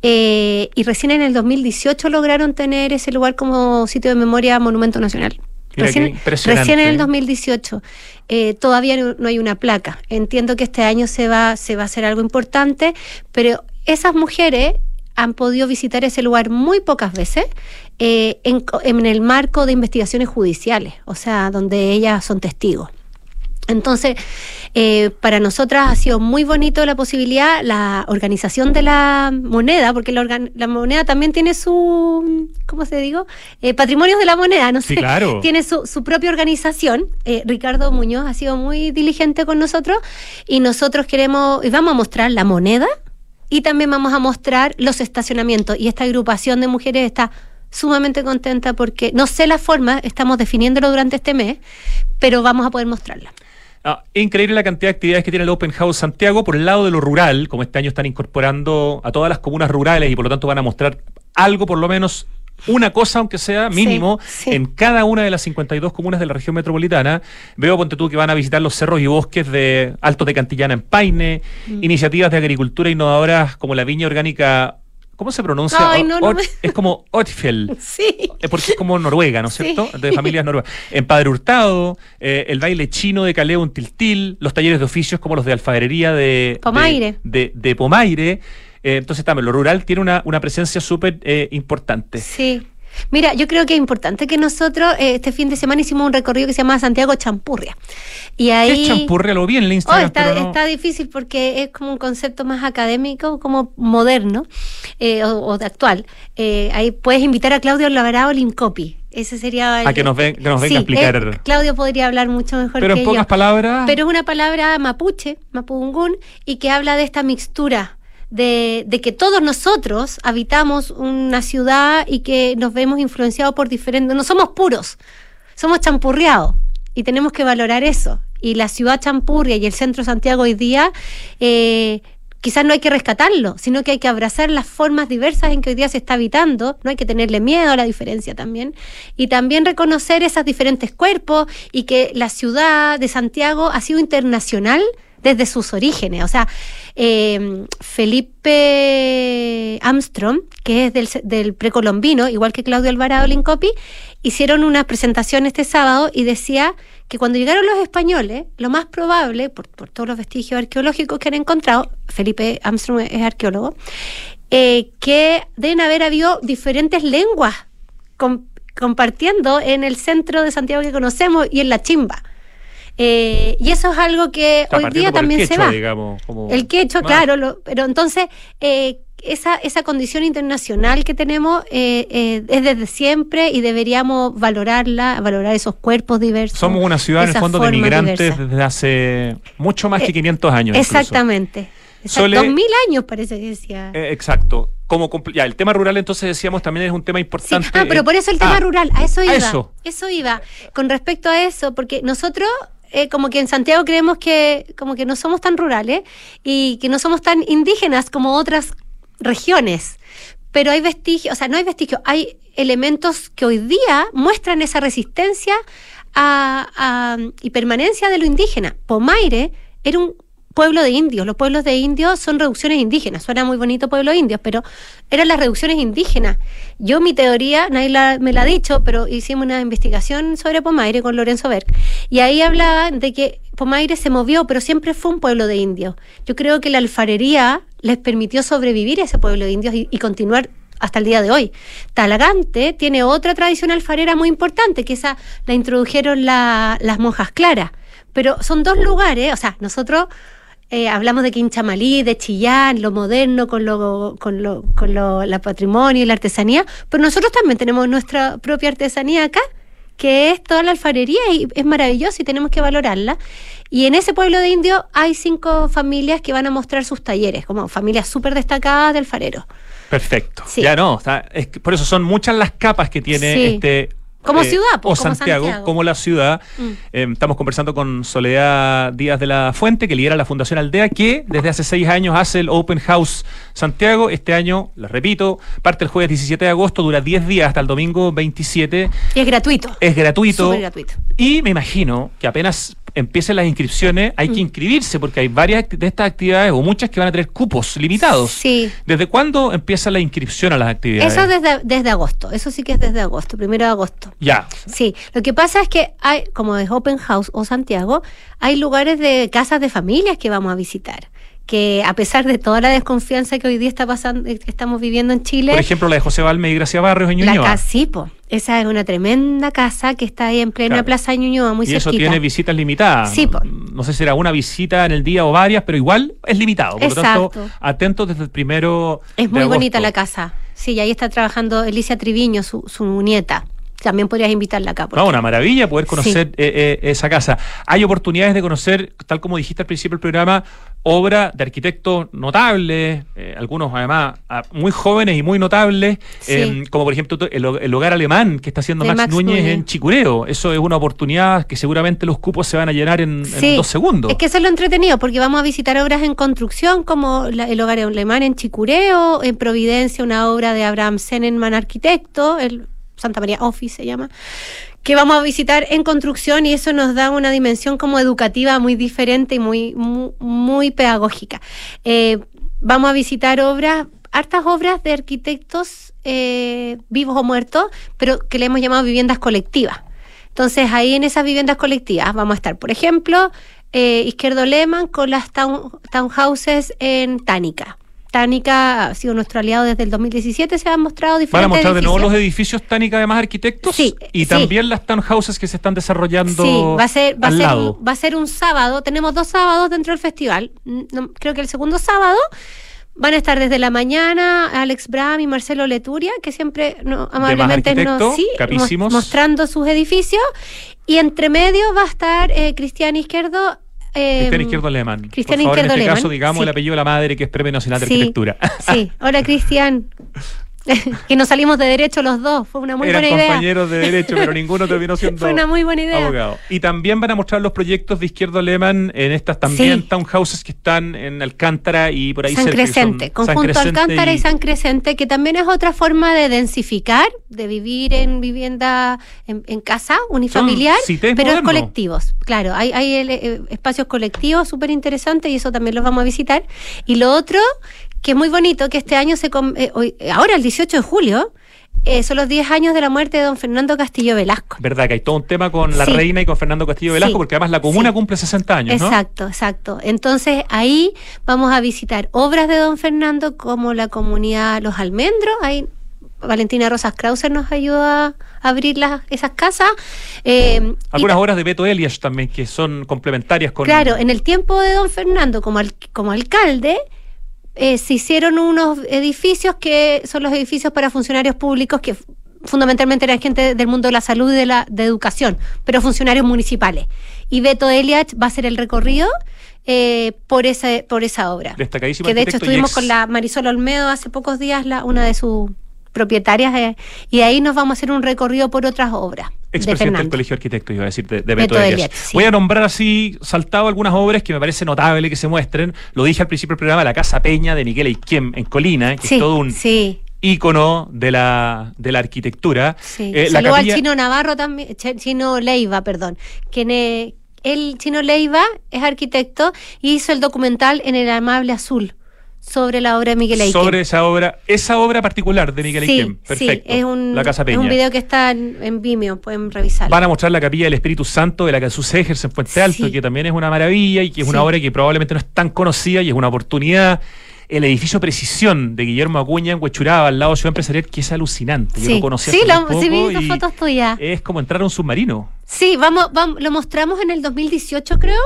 B: Eh, y recién en el 2018 lograron tener ese lugar como sitio de memoria Monumento Nacional. Recién, recién, en el 2018 eh, todavía no, hay una placa. Entiendo que este año se va, se va a hacer algo importante, pero esas mujeres han podido visitar ese lugar muy pocas veces eh, en, en el marco de investigaciones judiciales, o sea, donde ellas son testigos. Entonces, eh, para nosotras ha sido muy bonito la posibilidad, la organización de la moneda, porque la, moneda también tiene su, ¿cómo se digo? Eh, patrimonios de la moneda, no sé.
A: claro.
B: Tiene su, propia organización. Eh, Ricardo Muñoz ha sido muy diligente con nosotros y nosotros queremos, y vamos a mostrar la moneda y también vamos a mostrar los estacionamientos. Y esta agrupación de mujeres está sumamente contenta porque no sé la forma, estamos definiéndolo durante este mes, pero vamos a poder mostrarla.
A: Ah, increíble la cantidad de actividades que tiene el Open House Santiago por el lado de lo rural, como este año están incorporando a todas las comunas rurales y por lo tanto van a mostrar algo por lo menos una cosa, aunque sea mínimo, en cada una de las 52 comunas de la región metropolitana. Veo, ponte tú, que van a visitar los cerros y bosques de Altos de Cantillana en Paine, mm. iniciativas de agricultura innovadoras como la viña orgánica ¿Cómo se pronuncia? Es como Otfjell.
B: Sí.
A: Porque es como Noruega, ¿no es cierto? De familias noruegas. En Padre Hurtado, eh, el baile chino de Caleo en Tiltil, los talleres de oficios como los de alfarería de
B: Pomaire.
A: De, Pomaire. Eh, entonces también lo rural tiene una, una presencia súper eh, importante.
B: Sí. Mira, yo creo que es importante que nosotros eh, este fin de semana hicimos un recorrido que se llama Santiago Champurria.
A: Y ahí, ¿Qué es Champurria? Lo vi en el Instagram.
B: Oh, está, está, difícil porque es como un concepto más académico, como moderno eh, o, de actual. Eh, ahí puedes invitar a Claudio Lavarado Lincopi. Ese sería.
A: a que nos, ven, que nos venga a explicar.
B: Claudio podría hablar mucho mejor
A: Pero en pocas palabras.
B: Pero es una palabra mapuche, mapungún, y que habla de esta mixtura de, que todos nosotros habitamos una ciudad y que nos vemos influenciados por diferentes, no somos puros, somos champurreados y tenemos que valorar eso. Y la ciudad champurria y el centro Santiago hoy día, eh, quizás no hay que rescatarlo, sino que hay que abrazar las formas diversas en que hoy día se está habitando, no hay que tenerle miedo a la diferencia también, y también reconocer esos diferentes cuerpos y que la ciudad de Santiago ha sido internacional desde sus orígenes. O sea, eh, Felipe Armstrong, que es del, del, precolombino, igual que Claudio Alvarado Lincopi, hicieron una presentación este sábado y decía que cuando llegaron los españoles, lo más probable, por, todos los vestigios arqueológicos que han encontrado, Felipe Armstrong es arqueólogo, eh, que deben haber habido diferentes lenguas compartiendo en el centro de Santiago que conocemos y en la chimba. Eh, y eso es algo que hoy día también se va. el quecho, claro, pero entonces eh, esa, esa condición internacional que tenemos eh, es desde siempre y deberíamos valorarla, valorar esos cuerpos diversos.
A: Somos una ciudad en el fondo de migrantes desde hace mucho más que 500 años.
B: Exactamente. Dos mil años parece que decía.
A: exacto como ya, el tema rural entonces decíamos también es un tema importante.
B: Ah, pero por eso el tema ah, rural, a eso iba. eso. eso iba. Con respecto a eso, porque nosotros eh, como que en Santiago creemos que como que no somos tan rurales y que no somos tan indígenas como otras regiones. Pero hay vestigios, o sea, no hay vestigios, hay elementos que hoy día muestran esa resistencia y permanencia de lo indígena. Pomaire era un pueblo de indios. Los pueblos de indios son reducciones indígenas. Suena muy bonito pueblo de indios, pero eran las reducciones indígenas. Yo mi teoría, nadie me la ha dicho, pero hicimos una investigación sobre Pomaire con Lorenzo Berg. Y ahí hablaba de que Pomaire se movió, pero siempre fue un pueblo de indios. Yo creo que la alfarería les permitió sobrevivir a ese pueblo de indios y, continuar hasta el día de hoy. Talagante tiene otra tradición alfarera muy importante, que esa la introdujeron las monjas claras. Pero son dos lugares, o sea, nosotros eh, hablamos de Quinchamalí, de Chillán, lo moderno con lo, con lo, con lo, la patrimonio y la artesanía, pero nosotros también tenemos nuestra propia artesanía acá, que es toda la alfarería y es maravillosa y tenemos que valorarla. Y en ese pueblo de indios hay cinco familias que van a mostrar sus talleres, como familias súper destacadas de alfarero.
A: Perfecto. Ya no, es, por eso son muchas las capas que tiene este
B: como eh, ciudad,
A: pues, o Santiago, como la ciudad. Mm. Eh, estamos conversando con Soledad Díaz de la Fuente, que lidera la Fundación Aldea, que desde hace seis años hace el Open House Santiago. Este año, lo repito, parte el jueves 17 de agosto, dura 10 días hasta el domingo 27.
B: Y es gratuito.
A: Es gratuito. gratuito. Y me imagino que apenas empiecen las inscripciones, hay que mm. inscribirse porque hay varias de estas actividades o muchas que van a tener cupos limitados.
B: Sí.
A: ¿Desde cuándo empieza la inscripción a las actividades?
B: Eso desde, desde agosto, eso sí que es desde agosto, primero de agosto.
A: Ya.
B: Sí, lo que pasa es que hay, como es Open House o Santiago, hay lugares de casas de familias que vamos a visitar que a pesar de toda la desconfianza que hoy día está pasando, eh, estamos viviendo en Chile.
A: Por ejemplo, la de José Valme y Gracia Barrios en Ñuñoa.
B: La sí, esa es una tremenda casa que está ahí en plena plaza de Ñuñoa, muy
A: Y eso tiene visitas limitadas.
B: Sí,
A: No sé si será una visita en el día o varias, pero igual es limitado. Por lo tanto, atentos desde el primero.
B: Es muy bonita la casa. Sí, y ahí está trabajando Alicia Triviño, su, su nieta también podrías invitarla acá.
A: No, una maravilla poder conocer eh, eh, esa casa. Hay oportunidades de conocer, tal como dijiste al principio del programa, obra de arquitectos notables, eh, algunos además muy jóvenes y muy notables, em, como por ejemplo el, hogar alemán que está haciendo Max, Núñez, en Chicureo. Eso es una oportunidad que seguramente los cupos se van a llenar en, dos segundos.
B: Es que eso es lo entretenido, porque vamos a visitar obras en construcción como el hogar alemán en Chicureo, en Providencia, una obra de Abraham Senenman, arquitecto, el Santa María Office se llama, que vamos a visitar en construcción y eso nos da una dimensión como educativa muy diferente y muy, muy, pedagógica. Eh, vamos a visitar obras, hartas obras de arquitectos eh, vivos o muertos, pero que le hemos llamado viviendas colectivas. Entonces ahí en esas viviendas colectivas vamos a estar, por ejemplo, eh, Izquierdo Lehmann con las townhouses en Tánica. Tánica ha sido nuestro aliado desde el 2017, se han mostrado diferentes
A: ¿Van a mostrar
B: de
A: nuevo los edificios Tánica, además arquitectos?
B: Sí.
A: Y también las townhouses que se están desarrollando
B: Sí, va a ser, va
A: al
B: a ser,
A: lado.
B: Un, va a ser un sábado, tenemos dos sábados dentro del festival. creo que el segundo sábado van a estar desde la mañana Alex Bram y Marcelo Leturia, que siempre no, amablemente nos sí, mostrando sus edificios. Y entre medio va a estar eh, Cristian Izquierdo
A: Cristian em, Izquierdo Alemán.
B: Cristian
A: Por
B: favor,
A: en
B: este
A: caso, digamos el apellido de la madre, que es Premio Nacional de
B: sí,
A: Arquitectura.
B: Sí, hola Cristian. que nos salimos de derecho los dos. Fue una muy
A: Eran
B: buena idea.
A: compañeros de derecho, pero ninguno terminó siendo
B: Fue una muy buena idea.
A: abogado. Y también van a mostrar los proyectos de Izquierdo Alemán en estas también townhouses que están en Alcántara y por ahí
B: San
A: cerca.
B: Crescente, conjunto Alcántara y... San Crescente, que también es otra forma de densificar, de vivir en vivienda, en, casa unifamiliar, pero en colectivos. Claro, hay, hay eh, espacios colectivos súper interesantes y eso también los vamos a visitar. Y lo otro que es muy bonito que este año se eh, hoy, ahora el 18 de julio eh, son los 10 años de la muerte de don Fernando Castillo Velasco.
A: ¿Verdad? Que hay todo un tema con la reina y con Fernando Castillo Velasco, porque además la comuna cumple 60 años,
B: ¿no? Exacto, exacto. Entonces ahí vamos a visitar obras de don Fernando como la comunidad Los Almendros, ahí Valentina Rosas Krauser nos ayuda a abrir las, esas casas.
A: Eh, Algunas obras de Beto Elias también que son complementarias con...
B: Claro, en el tiempo de don Fernando como, como alcalde, eh, se hicieron unos edificios que son los edificios para funcionarios públicos que fundamentalmente eran gente del mundo de la salud y de la de educación, pero funcionarios municipales. Y Beto Eliach va a hacer el recorrido eh, por esa por esa obra.
A: Destacadísimo
B: que de hecho estuvimos con la Marisol Olmedo hace pocos días, la, una de sus propietarias, eh, y ahí nos vamos a hacer un recorrido por otras obras.
A: Expresidente del Colegio de Arquitectos, iba a decir, de, Beto, Voy a nombrar así, saltado algunas obras que me parece notable que se muestren. Lo dije al principio del programa, la Casa Peña de Miguel Eiquem en Colina, que es todo un ícono de la, de la arquitectura.
B: Eh, Saludo al Chino Navarro también, Chino Leiva, perdón, quien el Chino Leiva es arquitecto y hizo el documental En el amable azul sobre la obra de Miguel Aiken.
A: Sobre esa obra, esa obra particular de Miguel sí, Perfecto.
B: Sí, es un, la Casa Peña. Es un video que está en, Vimeo, pueden revisar.
A: Van a mostrar la capilla del Espíritu Santo de la que sus en Puente Alto, que también es una maravilla y que es una obra que probablemente no es tan conocida y es una oportunidad. El edificio Precisión de Guillermo Acuña en Huechuraba, al lado de Ciudad Empresarial, que es alucinante. Yo lo conocí
B: Sí, lo, sí, vi fotos tuyas.
A: Es como entrar a un submarino.
B: Sí, vamos, vamos, lo mostramos en el 2018, creo.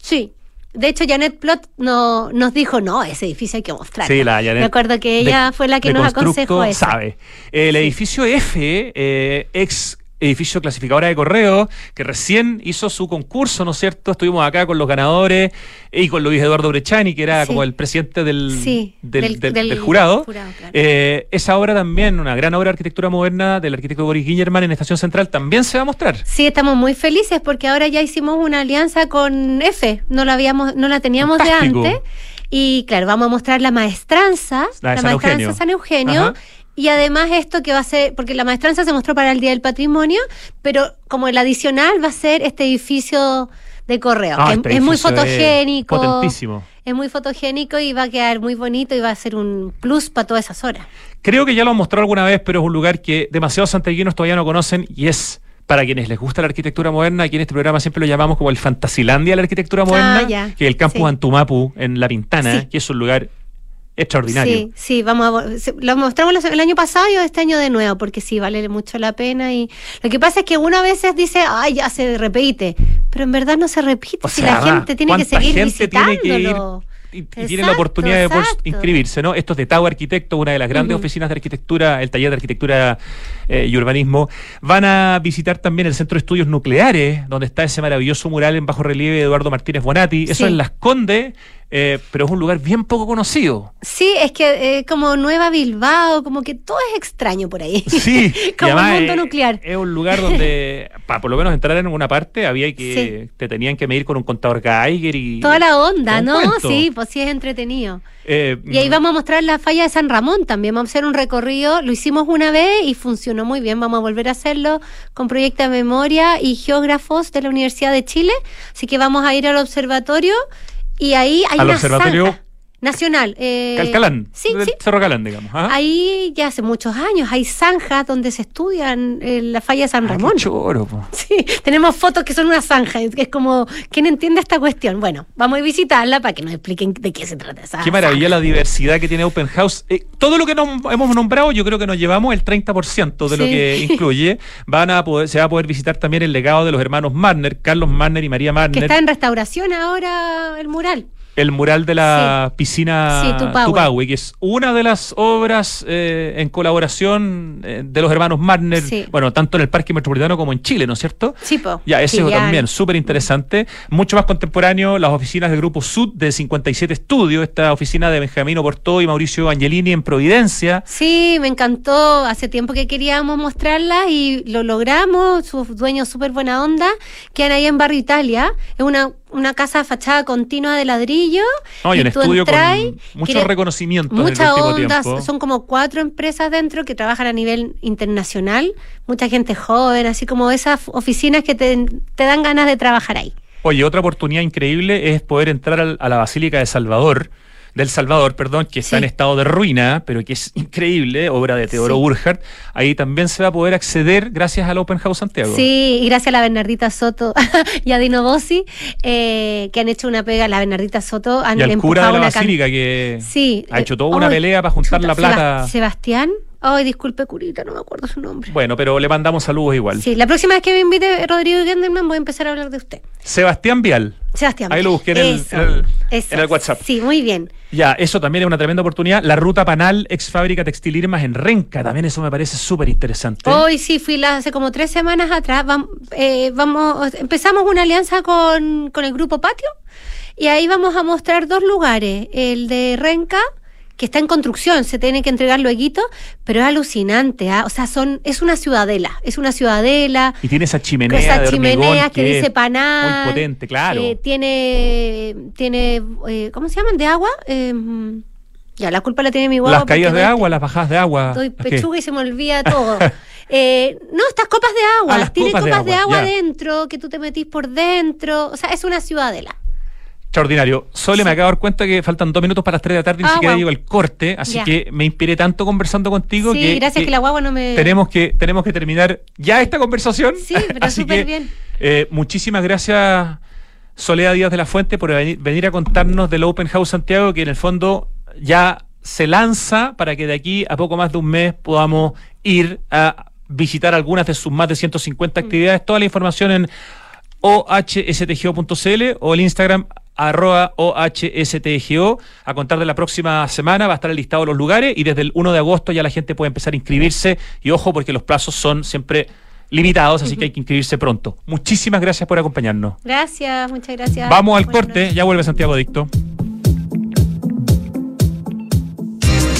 B: Sí. De hecho, Janet Plot no, nos dijo, no, ese edificio hay que mostrar.
A: Sí, la Janet.
B: Me acuerdo que ella fue la que nos aconsejó eso.
A: sabe. El edificio F, eh, ex edificio clasificadora de correo, que recién hizo su concurso, ¿no es cierto? Estuvimos acá con los ganadores y con Luis Eduardo Brechani, que era como el presidente del, del, jurado. Eh, esa obra también, una gran obra de arquitectura moderna del arquitecto Boris Guillerman en Estación Central, también se va a mostrar.
B: Sí, estamos muy felices porque ahora ya hicimos una alianza con F, no la, habíamos, no la teníamos de antes. Y claro, vamos a mostrar la maestranza, la, maestranza San Eugenio. Y además esto que va a ser, porque la maestranza se mostró para el Día del Patrimonio, pero como el adicional va a ser este edificio de correo,
A: ah,
B: que
A: este
B: es muy fotogénico.
A: Es potentísimo.
B: Es muy fotogénico y va a quedar muy bonito y va a ser un plus para todas esas horas.
A: Creo que ya lo han mostrado alguna vez, pero es un lugar que demasiados santiaguinos todavía no conocen y es para quienes les gusta la arquitectura moderna, aquí en este programa siempre lo llamamos como el Fantasilandia de la arquitectura moderna, ah, que es el campus Antumapu en La Pintana, que es un lugar extraordinario.
B: Sí, sí, vamos a, lo mostramos el año pasado y este año de nuevo, porque sí, vale mucho la pena. Y lo que pasa es que uno a veces dice, ay, ya se repite, pero en verdad no se repite, si la gente tiene que seguir visitándolo.
A: Y, tienen la oportunidad de inscribirse, ¿no? Esto es de Tau Arquitecto, una de las grandes oficinas de arquitectura, el taller de arquitectura eh, y urbanismo. Van a visitar también el Centro de Estudios Nucleares, donde está ese maravilloso mural en bajo relieve de Eduardo Martínez Bonatti. Eso es Las Condes eh, pero es un lugar bien poco conocido.
B: Sí, es que eh, como Nueva Bilbao, como que todo es extraño por ahí.
A: Sí,
B: como el mundo nuclear.
A: Es un lugar donde, para por lo menos entrar en alguna parte, había que, te tenían que medir con un contador Geiger y...
B: Toda la onda, ¿no? Sí, pues sí es entretenido. Eh, y ahí mm. vamos a mostrar la falla de San Ramón también. Vamos a hacer un recorrido. Lo hicimos una vez y funcionó muy bien. Vamos a volver a hacerlo con proyecto de memoria y geógrafos de la Universidad de Chile. Así que vamos a ir al observatorio y ahí hay
A: Al observatorio
B: Nacional.
A: Eh, Calcalán. Sí, sí. Cerro Calán, digamos.
B: Ahí ya hace muchos años hay zanjas donde se estudian eh, la falla de San ah, Ramón.
A: choro,
B: Sí, tenemos fotos que son una zanja. Es como, ¿quién entiende esta cuestión? Bueno, vamos a visitarla para que nos expliquen de qué se trata esa
A: Qué maravilla la diversidad que tiene Open House. Eh, todo lo que hemos nombrado, yo creo que nos llevamos el 30% de lo que incluye. Van a poder, se va a poder visitar también el legado de los hermanos Marner, Carlos Marner y María Marner.
B: Que está en restauración ahora el mural
A: el mural de la piscina sí, que es una de las obras eh, en colaboración eh, de los hermanos Marner, bueno, tanto en el Parque Metropolitano como en Chile, ¿no es cierto?
B: Sí, po.
A: Ya, ese también, súper interesante. Mucho más contemporáneo, las oficinas del Grupo Sud de 57 Estudios, esta oficina de Benjamín Oporto y Mauricio Angelini en Providencia.
B: Sí, me encantó. Hace tiempo que queríamos mostrarla y lo logramos. Sus dueños súper buena onda. Quedan ahí en Barrio Italia. Es una una casa fachada continua de ladrillo.
A: No, y, un estudio con mucho reconocimiento.
B: Muchas ondas, son como cuatro empresas dentro que trabajan a nivel internacional, mucha gente joven, así como esas oficinas que te, te dan ganas de trabajar ahí.
A: Oye, otra oportunidad increíble es poder entrar a la Basílica de Salvador del Salvador, perdón, que está en estado de ruina, pero que es increíble, obra de Teodoro sí. Ahí también se va a poder acceder gracias al Open House Santiago.
B: Sí, y gracias a la Bernardita Soto y a Dino Bossi, eh, que han hecho una pega, la Bernardita Soto han
A: y al cura de la Basílica, que
B: sí,
A: ha hecho toda una pelea para juntar la plata.
B: Sebastián. Ay, disculpe, curita, no me acuerdo su nombre.
A: Bueno, pero le mandamos saludos igual.
B: Sí, la próxima vez que me invite Rodrigo Gendelman voy a empezar a hablar de usted.
A: Sebastián Vial.
B: Sebastián.
A: Ahí lo busqué en, el, en el WhatsApp.
B: Sí, muy bien.
A: Ya, eso también es una tremenda oportunidad. La ruta Panal, ex fábrica textil Irmas en Renca, también eso me parece súper interesante.
B: Hoy sí, fui hace como tres semanas atrás. Eh, vamos, empezamos una alianza con, con el grupo Patio y ahí vamos a mostrar dos lugares, el de Renca que está en construcción, se tiene que entregar luego, pero es alucinante, ¿ah? o sea, son es una ciudadela, es una ciudadela.
A: Y tiene esa chimenea esa
B: chimenea que, dice panal.
A: Muy potente, claro.
B: Eh, tiene, tiene eh, ¿cómo se llaman? ¿De agua? Em, ya, la culpa la tiene mi guagua.
A: Las caídas de agua, las bajadas de agua.
B: Estoy pechuga y se me olvida todo. Eh, no, estas copas de agua. Ah, tiene copas, de agua, dentro, que tú te metís por dentro. O sea, es una ciudadela.
A: Extraordinario. Solo me acabo de dar cuenta que faltan dos minutos para las tres de la tarde y ni ah, siquiera digo el corte, así que me inspiré tanto conversando contigo
B: sí, gracias que, la guagua no me...
A: Tenemos que, tenemos que terminar ya esta conversación.
B: Sí, pero súper bien.
A: Eh, muchísimas gracias, Soledad Díaz de la Fuente, por venir, a contarnos del Open House Santiago, que en el fondo ya se lanza para que de aquí a poco más de un mes podamos ir a visitar algunas de sus más de 150 mm. actividades. Toda la información en ohstgo.cl o el Instagram arroba OHSTGO. A contar de la próxima semana va a estar el listado de los lugares y desde el 1 de agosto ya la gente puede empezar a inscribirse. Y ojo, porque los plazos son siempre limitados, así que hay que inscribirse pronto. Muchísimas gracias por acompañarnos.
B: Gracias, muchas gracias.
A: Vamos al corte, ya vuelve Santiago Dicto.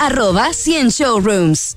C: arroba 100 showrooms.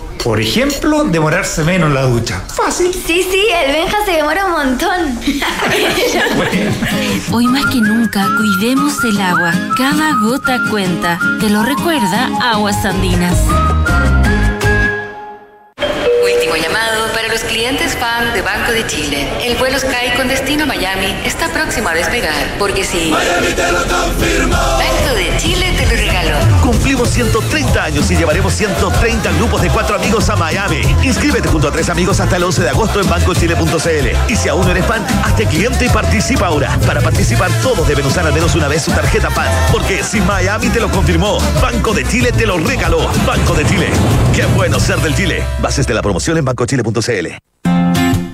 D: Por ejemplo, demorarse menos en la ducha. Fácil.
E: Sí, sí, el Benja se demora un montón.
F: Hoy más que nunca, cuidemos el agua. Cada gota cuenta. Te lo recuerda Aguas Andinas.
G: Último llamado para los clientes fan de Banco de Chile. El vuelo Sky con destino Miami está próximo a despegar. Porque si... Miami te lo confirmó. Banco de Chile te lo.
H: Cumplimos 130 años y llevaremos 130 grupos de cuatro amigos a Miami. Inscríbete junto a tres amigos hasta el 11 de agosto en bancochile.cl. Y si aún no eres fan, hazte cliente y participa ahora. Para participar, todos deben usar al menos una vez su tarjeta fan. Porque si Miami te lo confirmó, Banco de Chile te lo regaló. Banco de Chile. Qué bueno ser del Chile. Bases de la promoción en bancochile.cl.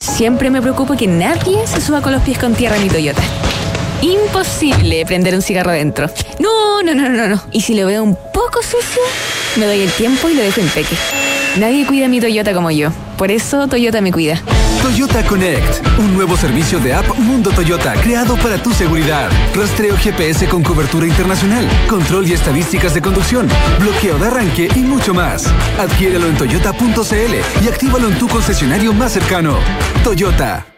I: Siempre me preocupo que nadie se suba con los pies con tierra en mi Toyota. Imposible prender un cigarro adentro. No, no, no, no, no. Y si lo veo un poco sucio, me doy el tiempo y lo dejo en peque. Nadie cuida mi Toyota como yo. Por eso Toyota me cuida.
J: Toyota Connect, un nuevo servicio de app Mundo Toyota creado para tu seguridad. Rastreo GPS con cobertura internacional, control y estadísticas de conducción, bloqueo de arranque y mucho más. Adquiérelo en toyota.cl y actívalo en tu concesionario más cercano. Toyota.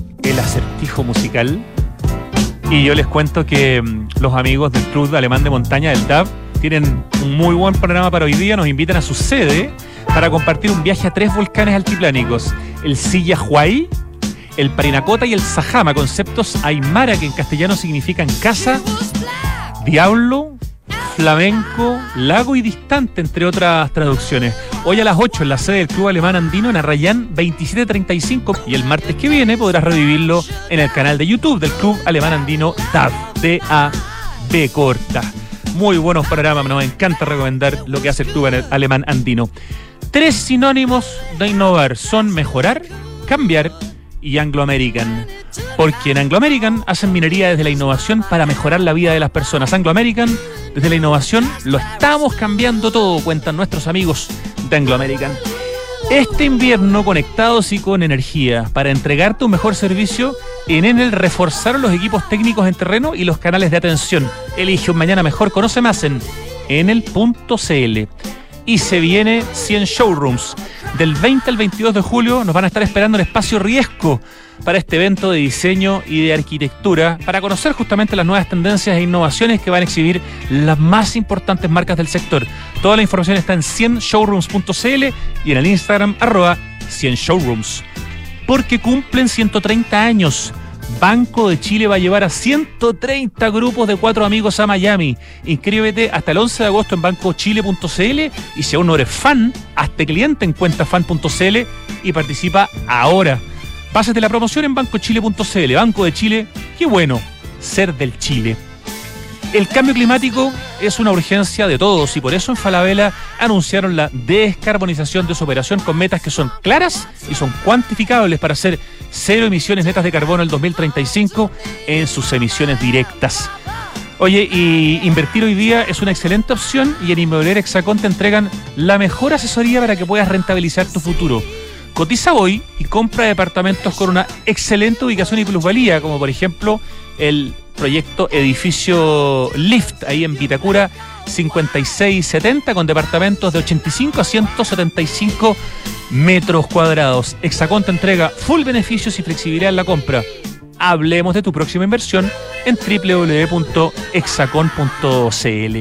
A: el acertijo musical. Y yo les cuento que mm, los amigos del Club Alemán de Montaña del DAV tienen un muy buen programa para hoy día. Nos invitan a su sede para compartir un viaje a tres volcanes altiplánicos: el Sillahuay, el Parinacota y el Sajama, conceptos aymara que en castellano significan casa, diablo, flamenco, lago y distante, entre otras traducciones. Hoy a las 8 en la sede del Club Alemán Andino en Arrayán 2735 y el martes que viene podrás revivirlo en el canal de YouTube del Club Alemán Andino DAB, D-A-B corta. Muy buenos panoramas, nos encanta recomendar lo que hace el Club Alemán Andino. Tres sinónimos de innovar son mejorar, cambiar y Anglo American. Porque en Anglo American hacen minería desde la innovación para mejorar la vida de las personas. Anglo American, desde la innovación, lo estamos cambiando todo, cuentan nuestros amigos de Anglo American. Este invierno conectados y con energía para entregarte un mejor servicio, en Enel reforzaron los equipos técnicos en terreno y los canales de atención. Elige un mañana mejor, conoce más en enel.cl. Y se viene 100 showrooms Del 20 al 22 de julio nos van a estar esperando en Espacio Riesgo para este evento de diseño y de arquitectura, para conocer justamente las nuevas tendencias e innovaciones que van a exhibir las más importantes marcas del sector. Toda la información está en 100showrooms.cl y en el Instagram arroba 100showrooms. Porque cumplen 130 años. Banco de Chile va a llevar a 130 grupos de cuatro amigos a Miami. Inscríbete hasta el 11 de agosto en bancochile.cl y si aún no eres fan, hazte cliente en cuentafan.cl y participa ahora. Pásate la promoción en bancochile.cl. Banco de Chile, qué bueno ser del Chile. El cambio climático es una urgencia de todos y por eso en Falabella anunciaron la descarbonización de su operación con metas que son claras y son cuantificables para hacer cero emisiones netas de carbono el 2035 en sus emisiones directas. Oye, y invertir hoy día es una excelente opción y en Inmobiliaria Hexacón te entregan la mejor asesoría para que puedas rentabilizar tu futuro. Cotiza hoy y compra departamentos con una excelente ubicación y plusvalía, como por ejemplo el proyecto edificio Lift ahí en Vitacura 5670 con departamentos de 85 a 175 metros cuadrados. Hexacón te entrega full beneficios y flexibilidad en la compra. Hablemos de tu próxima inversión en www.hexacon.cl.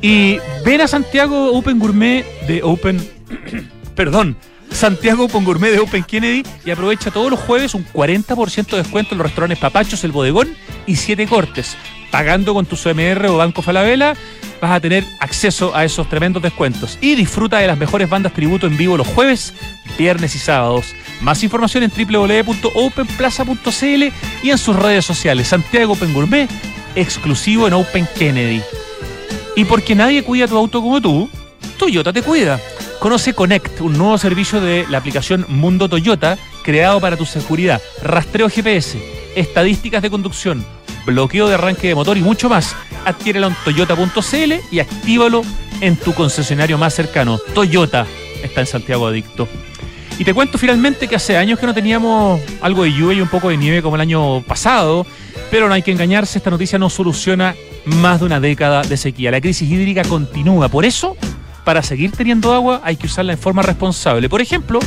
A: Y ven a Santiago Open Gourmet de Open. perdón. Santiago Open Gourmet de Open Kennedy y aprovecha todos los jueves un 40% de descuento en los restaurantes Papachos, El Bodegón y Siete Cortes. Pagando con tu CMR o Banco Falabella vas a tener acceso a esos tremendos descuentos. Y disfruta de las mejores bandas tributo en vivo los jueves, viernes y sábados. Más información en www.openplaza.cl y en sus redes sociales. Santiago Open Gourmet, exclusivo en Open Kennedy. Y porque nadie cuida tu auto como tú, Toyota te cuida. Conoce Connect, un nuevo servicio de la aplicación Mundo Toyota creado para tu seguridad. Rastreo GPS, estadísticas de conducción, bloqueo de arranque de motor y mucho más. Adquiérelo en toyota.cl y actívalo en tu concesionario más cercano. Toyota está en Santiago Adicto. Y te cuento finalmente que hace años que no teníamos algo de lluvia y un poco de nieve como el año pasado, pero no hay que engañarse, esta noticia no soluciona más de una década de sequía. La crisis hídrica continúa, por eso para seguir teniendo agua hay que usarla en forma responsable. Por ejemplo,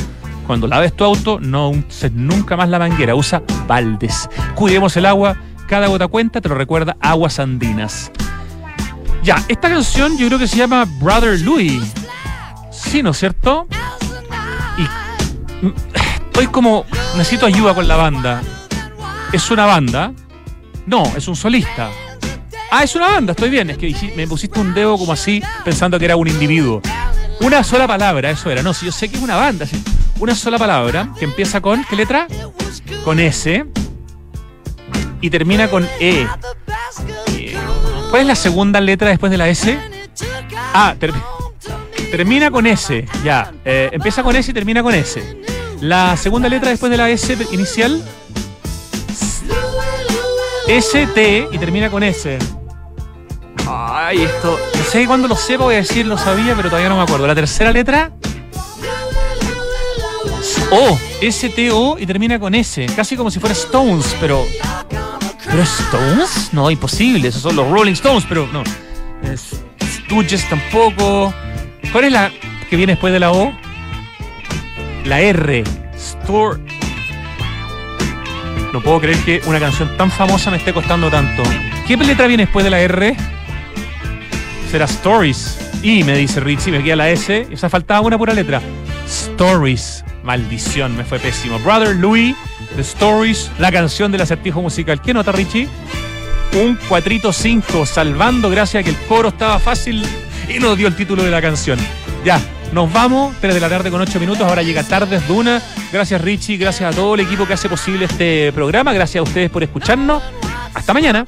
A: cuando laves tu auto, no uses nunca más la manguera, usa baldes. Cuidemos el agua, cada gota cuenta, te lo recuerda Aguas Andinas. Ya, esta canción yo creo que se llama Brother Louis. Sí, ¿no es cierto? Y mm, estoy como, necesito ayuda con la banda. ¿Es una banda? No, es un solista. Ah, es una banda, estoy bien. Es que me pusiste un dedo como así pensando que era un individuo. Una sola palabra, eso era. No, si yo sé que es una banda. Una sola palabra que empieza con, ¿qué letra? Con S. Y termina con E. ¿Cuál es la segunda letra después de la S? Ah, termina con S. Ya. Eh, empieza con S y termina con S. La segunda letra después de la S inicial. S, T y termina con S. Ay, esto. No sé cuándo lo sepa, voy a decir lo sabía, pero todavía no me acuerdo. La tercera letra. O, S-T-O y termina con S. Casi como si fuera Stones, pero. ¿Pero Stones? No, imposible. Esos son los Rolling Stones, pero no. Stooges tampoco. ¿Cuál es la que viene después de la O? La R. Store. No puedo creer que una canción tan famosa me esté costando tanto. ¿Qué letra viene después de la R? Será Stories. Y me dice Richie, me queda la S. O sea, faltaba una pura letra. Stories. Maldición, me fue pésimo. Brother Louis, The Stories, la canción del acertijo musical. ¿Qué nota, Richie? Un cuatrito 5, salvando gracias a que el coro estaba fácil y nos dio el título de la canción. Ya, nos vamos, 3 de la tarde con 8 minutos, ahora llega Tardes Duna. Gracias Richie, gracias a todo el equipo que hace posible este programa, gracias a ustedes por escucharnos. Hasta mañana.